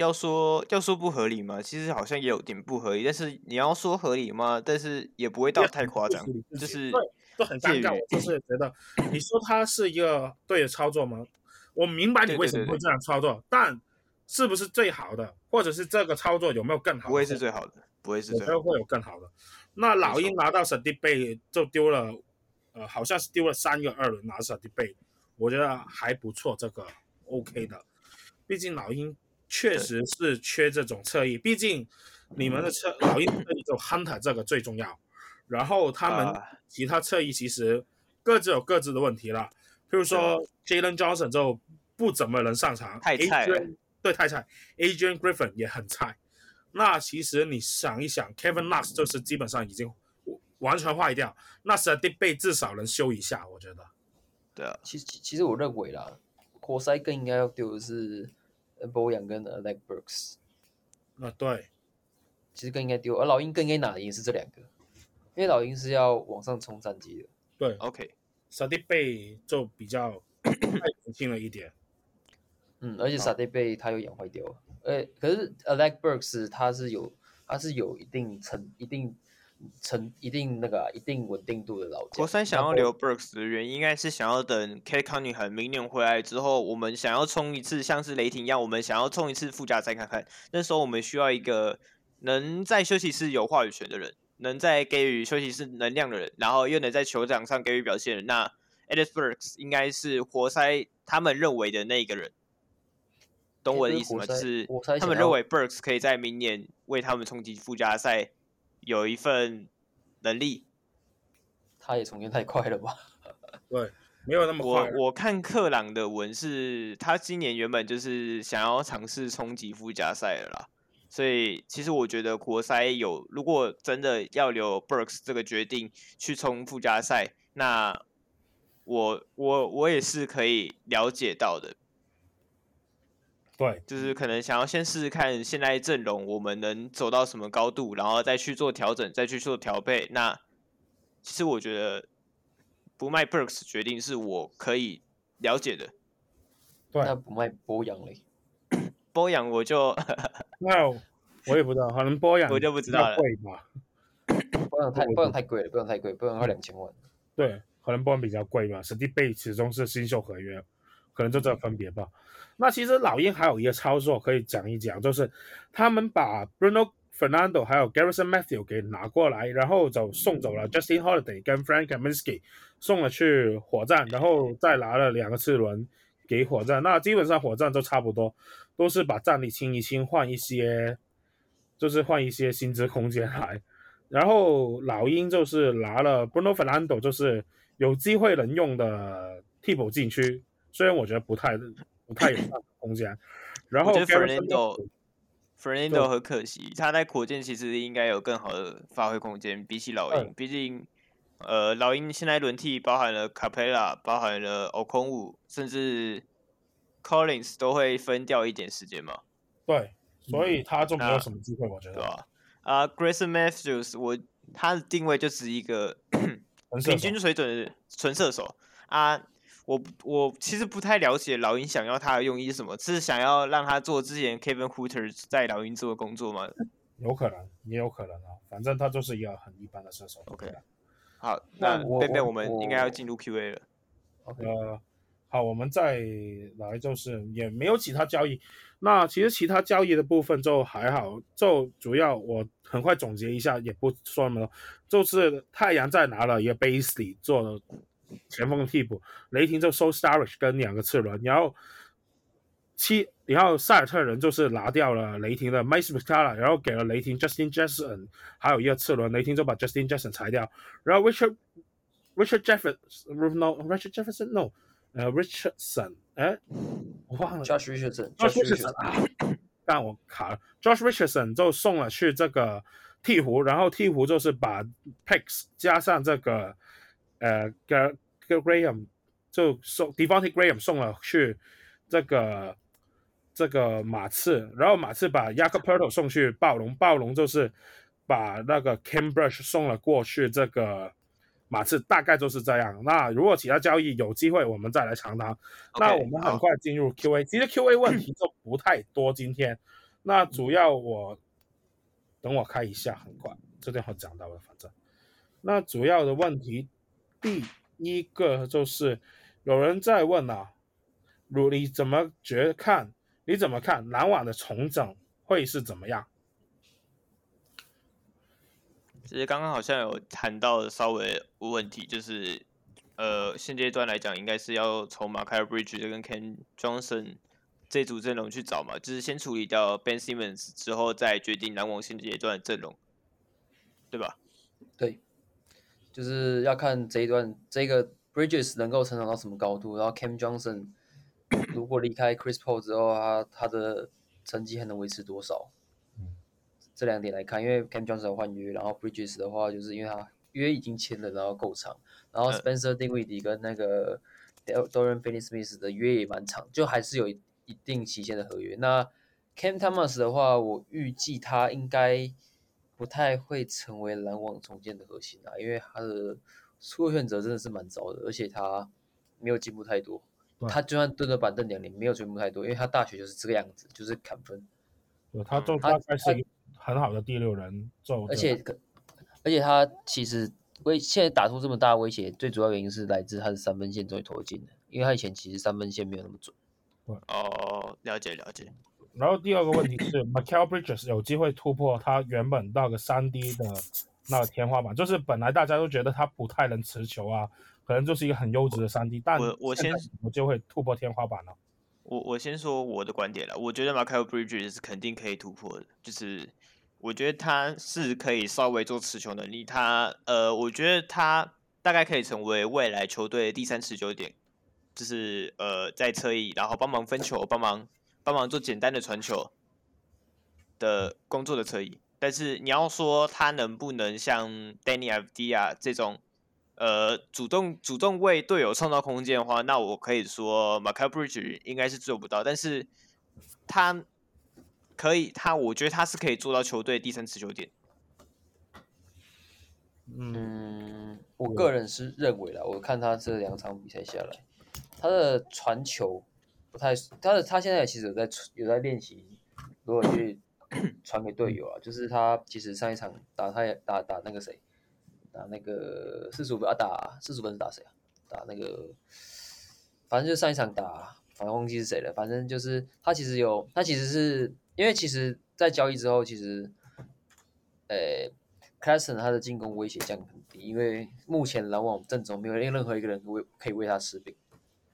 要说要说不合理吗？其实好像也有点不合理，但是你要说合理吗？但是也不会到太夸张，就是都很尴尬。我就是觉得，你说他是一个对的操作吗？我明白你为什么会这样操作，对对对对，但是不是最好的，或者是这个操作有没有更好的？不会是最好的，不会是最会有更好的。那老鹰拿到史迪贝就丢了，呃，好像是丢了三个二轮拿史迪贝，我觉得还不错，这个 OK 的。毕竟老鹰。确实是缺这种侧翼，毕竟你们的侧老鹰侧翼就 Hunter 这个最重要，然后他们其他侧翼其实各自有各自的问题了。譬如说 Jalen Johnson 就不怎么能上场，太菜了。对太菜，Adrian Griffin 也很菜。那其实你想一想，Kevin Knox 就是基本上已经完全坏掉，那 Saddiq Bey 至少能修一下，我觉得。对啊，其实其实我认为啦，活塞更应该要丢的是 Bojan 跟 Alec Burks。啊，对，其实更应该丢，而老鹰更应该拿的也是这两个，因为老鹰是要往上冲战绩的。对，OK，Saddiq Bey 就比较太年轻了一点。嗯，而且 Saddiq Bey 他又养坏掉了。呃，可是 Alec Burks 他是有，他是有一定成、一定成、一定那个、啊、一定稳定度的老将。活塞想要留 Burks 的原因，应该是想要等 Cade Cunningham 明年回来之后，我们想要冲一次，像是雷霆一样，我们想要冲一次附加赛看看。那时候我们需要一个能在休息室有话语权的人，能在给予休息室能量的人，然后又能在球场上给予表现的人。那 Alec Burks 应该是活塞他们认为的那一个人。懂我的意思吗？就是他们认为 Burks 可以在明年为他们冲击附加赛有一份能力。他也重建太快了吧？<laughs> 对，没有那么快。我我看克朗的文是，他今年原本就是想要尝试冲击附加赛的啦。所以其实我觉得国塞有，如果真的要留 Burks 这个决定去冲附加赛，那我我我也是可以了解到的。对，就是可能想要先试试看现在阵容我们能走到什么高度，然后再去做调整，再去做调配。那其实我觉得不卖 Burks 决定是我可以了解的。对，那不卖波扬嘞？波扬我就 <laughs> 那我也不知道，可能波扬我就不知道了。贵吧？<coughs> 波扬太波扬太贵了，波扬太贵，波扬要两千万。对，可能波扬比较贵吧。史蒂贝始终是新秀合约，可能就这分别吧。那其实老鹰还有一个操作可以讲一讲，就是他们把 Bruno Fernando 还有 Garrison Matthew 给拿过来，然后就送走了 Justin Holiday 跟 Frank Kaminsky，送了去火箭，然后再拿了两个次轮给火箭。那基本上火箭就差不多，都是把战力清一清，换一些，就是换一些薪资空间来。然后老鹰就是拿了 Bruno Fernando，就是有机会能用的替补禁区，虽然我觉得不太不。太有空间，然后 Fernando，Fernando 很可惜，他在火箭其实应该有更好的发挥空间，比起老鹰，嗯、毕竟，呃，老鹰现在轮替包含了 Capela，包含了 Okongwu，甚至 Collins 都会分掉一点时间嘛。对，所以他就没有什么机会，我觉得。对啊，啊、uh,，Grayson Matthews，我他的定位就是一个平均水准的纯射手啊。Uh, 我我其实不太了解老鹰想要他的用意是什么，是想要让他做之前 Kevin Huerter 在老鹰做的工作吗？有可能，也有可能啊。反正他就是一个很一般的射手。OK，好，那贝贝，我们应该要进入 QA 了。OK，呃，好，我们再来就是也没有其他交易。那其实其他交易的部分就还好，就主要我很快总结一下，也不说那么多，就是太阳在拿了一个 Basley 做了。前锋的替补，雷霆就收 Starich 跟两个次轮，然后七，然后塞尔特人就是拿掉了雷霆的 Mike Muscala，然后给了雷霆 Justin Jackson，还有一个次轮，雷霆就把 Justin Jackson 裁掉，然后 Richard Richard Jefferson，no Richard Jefferson no，呃、uh, Richardson，哎，我忘了 Josh Richardson，Josh Richardson 啊，但我卡了，Josh Richardson 就送了去这个鹈鹕，然后鹈鹕就是把 Picks 加上这个。呃，Graham 就送 Devonte Graham 送了去这个这个马刺，然后马刺把 Yako Perto 送去暴龙，暴龙就是把那个 Birch 送了过去这个马刺，大概就是这样。那如果其他交易有机会，我们再来长谈。Okay, 那我们很快进入 QA，其实 QA 问题就不太多。今天，那主要我等我开一下，很快这边会讲到了，反正那主要的问题。第一个就是有人在问啊，如你怎么觉看？你怎么看篮网的重整会是怎么样？其实刚刚好像有谈到稍微问题，就是呃，现阶段来讲，应该是要从 Mikal Bridges 跟 Ken Johnson 这组阵容去找嘛，就是先处理掉 Ben Simmons 之后，再决定篮网现阶段的阵容，对吧？对。就是要看这一段这个 Bridges 能够成长到什么高度，然后 Cam Johnson 如 <coughs> 如果离开 Chris Paul 之后，他他的成绩还能维持多少？嗯，这两点来看，因为 Cam Johnson 换约，然后 Bridges 的话，就是因为他约已经签了，然后够长，然后 Spencer Dinwiddie 跟那个 Dorian Finney-Smith 的约也蛮长，就还是有一一定期限的合约。那 Cam Thomas 的话，我预计他应该不太会成为篮网重建的核心啊，因为他的出路选择真的是蛮糟的，而且他没有进步太多。他就算蹲了板凳两年，没有进步太多，因为他大学就是这个样子，就是砍分。对，他就大概是很好的第六人，做而且而且他其实威现在打出这么大的威胁，最主要原因是来自他的三分线终于投进了，因为他以前其实三分线没有那么准。哦，了解了解。然后第二个问题是 m i c a e l Bridges 有机会突破他原本那个三 D 的那个天花板，就是本来大家都觉得他不太能持球啊。可能就是一个很优质的三 D，但我我先我就会突破天花板了。我我先说我的观点了，我觉得 m i c a e l Bridges 是肯定可以突破的，就是我觉得他是可以稍微做持球能力，他呃，我觉得他大概可以成为未来球队第三持球点，就是呃在侧翼，然后帮忙分球，帮忙帮忙做简单的传球的工作的侧翼。但是你要说他能不能像 Deni Avdija 这种？呃，主动主动为队友创造空间的话，那我可以说 Mikal Bridges 应该是做不到，但是他可以，他我觉得他是可以做到球队第三持球点。嗯，我个人是认为啦，我看他这两场比赛下来，他的传球不太，他的他现在其实有在有在练习如果去 <coughs> 传给队友啊，就是他其实上一场打他也打打那个谁。打那个四十五分啊，打四十五分是打谁啊？打那个，反正就上一场打，反正忘记是谁了。反正就是他其实有，他其实是因为其实，在交易之后，其实，呃 c l a s s o n 他的进攻威胁降很低，因为目前篮网阵中没有任何一个人为可以为他吃饼，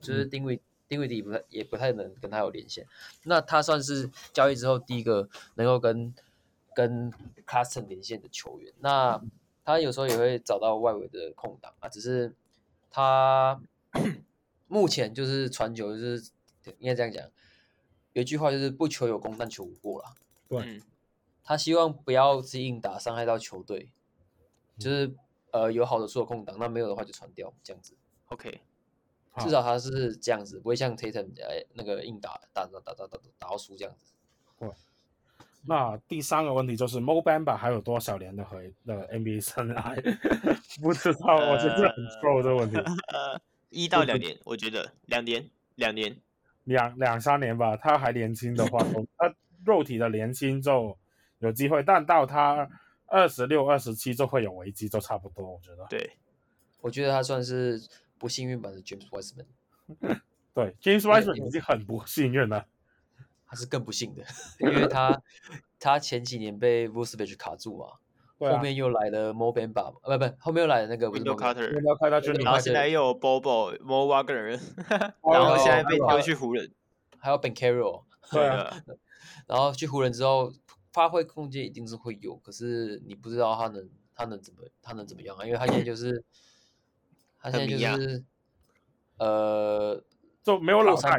就是定位定位底不太也不太能跟他有连线。那他算是交易之后第一个能够跟跟 Claxton 连线的球员。那他有时候也会找到外围的空档啊，只是他目前就是传球，就是应该这样讲，有一句话就是不求有功，但求无过啦。对，他希望不要自己硬打，伤害到球队，就是呃有好的出的空档，那没有的话就传掉这样子。OK，至少他是这样子，不会像 Tatum 那个硬打打打打打打打到输这样子。对。那第三个问题就是 Mo Bamba 还有多少年的回的 <laughs> NBA 生涯？<laughs> 不知道，我觉得很 pro 这个问题。呃，一到两年，我觉得两年，两年，两两三年吧。他还年轻的话，他肉体的年轻就有机会，但到他二十六、二十七就会有危机，就差不多。我觉得。对，我觉得他算是不幸运版的 James Wiseman。<laughs> 对，James Wiseman 已经很不幸运了。他是更不幸的，因为他他前几年被 Vucevic 卡住嘛，啊、后面又来了 Mo Bamba，不不，后面又来了那个 Wendell Carter，然后现在又有 Bobo Mo Wagner，然后现在被丢去湖人，还有 Banchero，<laughs> 对啊，<laughs> 然后去湖人之后发挥空间一定是会有，可是你不知道他能他能怎么他能怎么样啊？因为他现在就是他现在就是呃就没有老三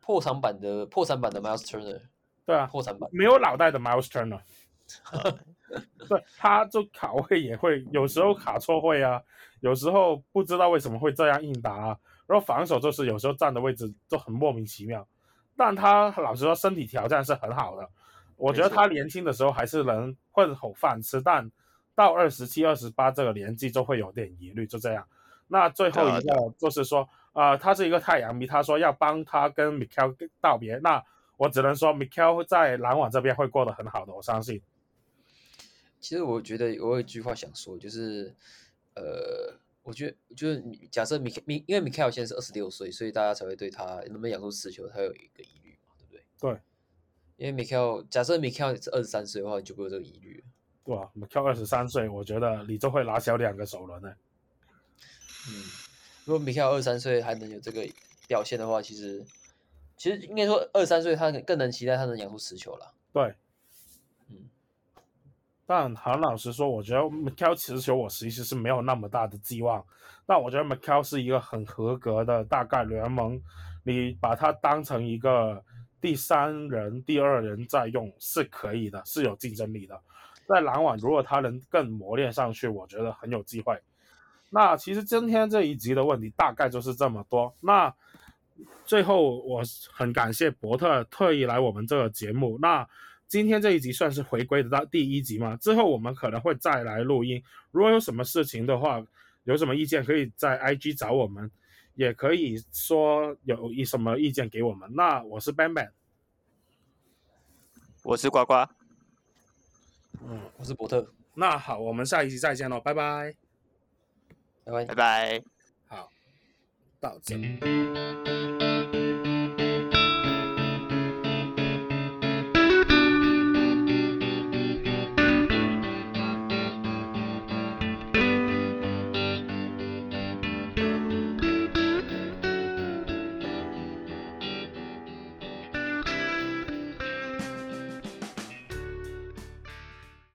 破产版的破产版的 Miles Turner，对啊，破产版没有脑袋的 Miles Turner，<laughs> 对，他就卡位也会有时候卡错位啊，有时候不知道为什么会这样硬打啊，然后防守就是有时候站的位置就很莫名其妙，但他老实说身体条件是很好的，我觉得他年轻的时候还是能混口饭吃，但到二十七、二十八这个年纪就会有点疑虑，就这样。那最后一个就是说。啊、呃，他是一个太阳迷，他说要帮他跟 Mikal 道别。那我只能说，Mikal 在篮网这边会过得很好的，我相信。其实我觉得我有一句话想说，就是，呃，我觉得就是假设 Mikal，因为 Mikal 现在是二十六岁，所以大家才会对他能不能养出持球，他有一个疑虑嘛，对不对？对。因为 Mikal，假设 Mikal 是二十三岁的话，你就不会有这个疑虑了。对啊，Mikal 二十三岁，我觉得你就会拿小两个首轮呢。嗯。如果 Mikal 二三岁还能有这个表现的话，其实其实应该说二三岁他更能期待他能养出持球了。对，嗯，但很老实说，我觉得 Mikal 持球我其实是没有那么大的寄望。但我觉得 Mikal 是一个很合格的大概联盟你把它当成一个第三人、第二人在用是可以的，是有竞争力的。在篮网，如果他能更磨练上去，我觉得很有机会。那其实今天这一集的问题大概就是这么多。那最后我很感谢伯特特意来我们这个节目。那今天这一集算是回归的到第一集嘛？之后我们可能会再来录音。如果有什么事情的话，有什么意见可以在 IG 找我们，也可以说有一什么意见给我们。那我是 Ben Ben，我是呱呱，嗯，我是伯特。那好，我们下一期再见喽，拜拜，拜拜，拜拜，好，到这。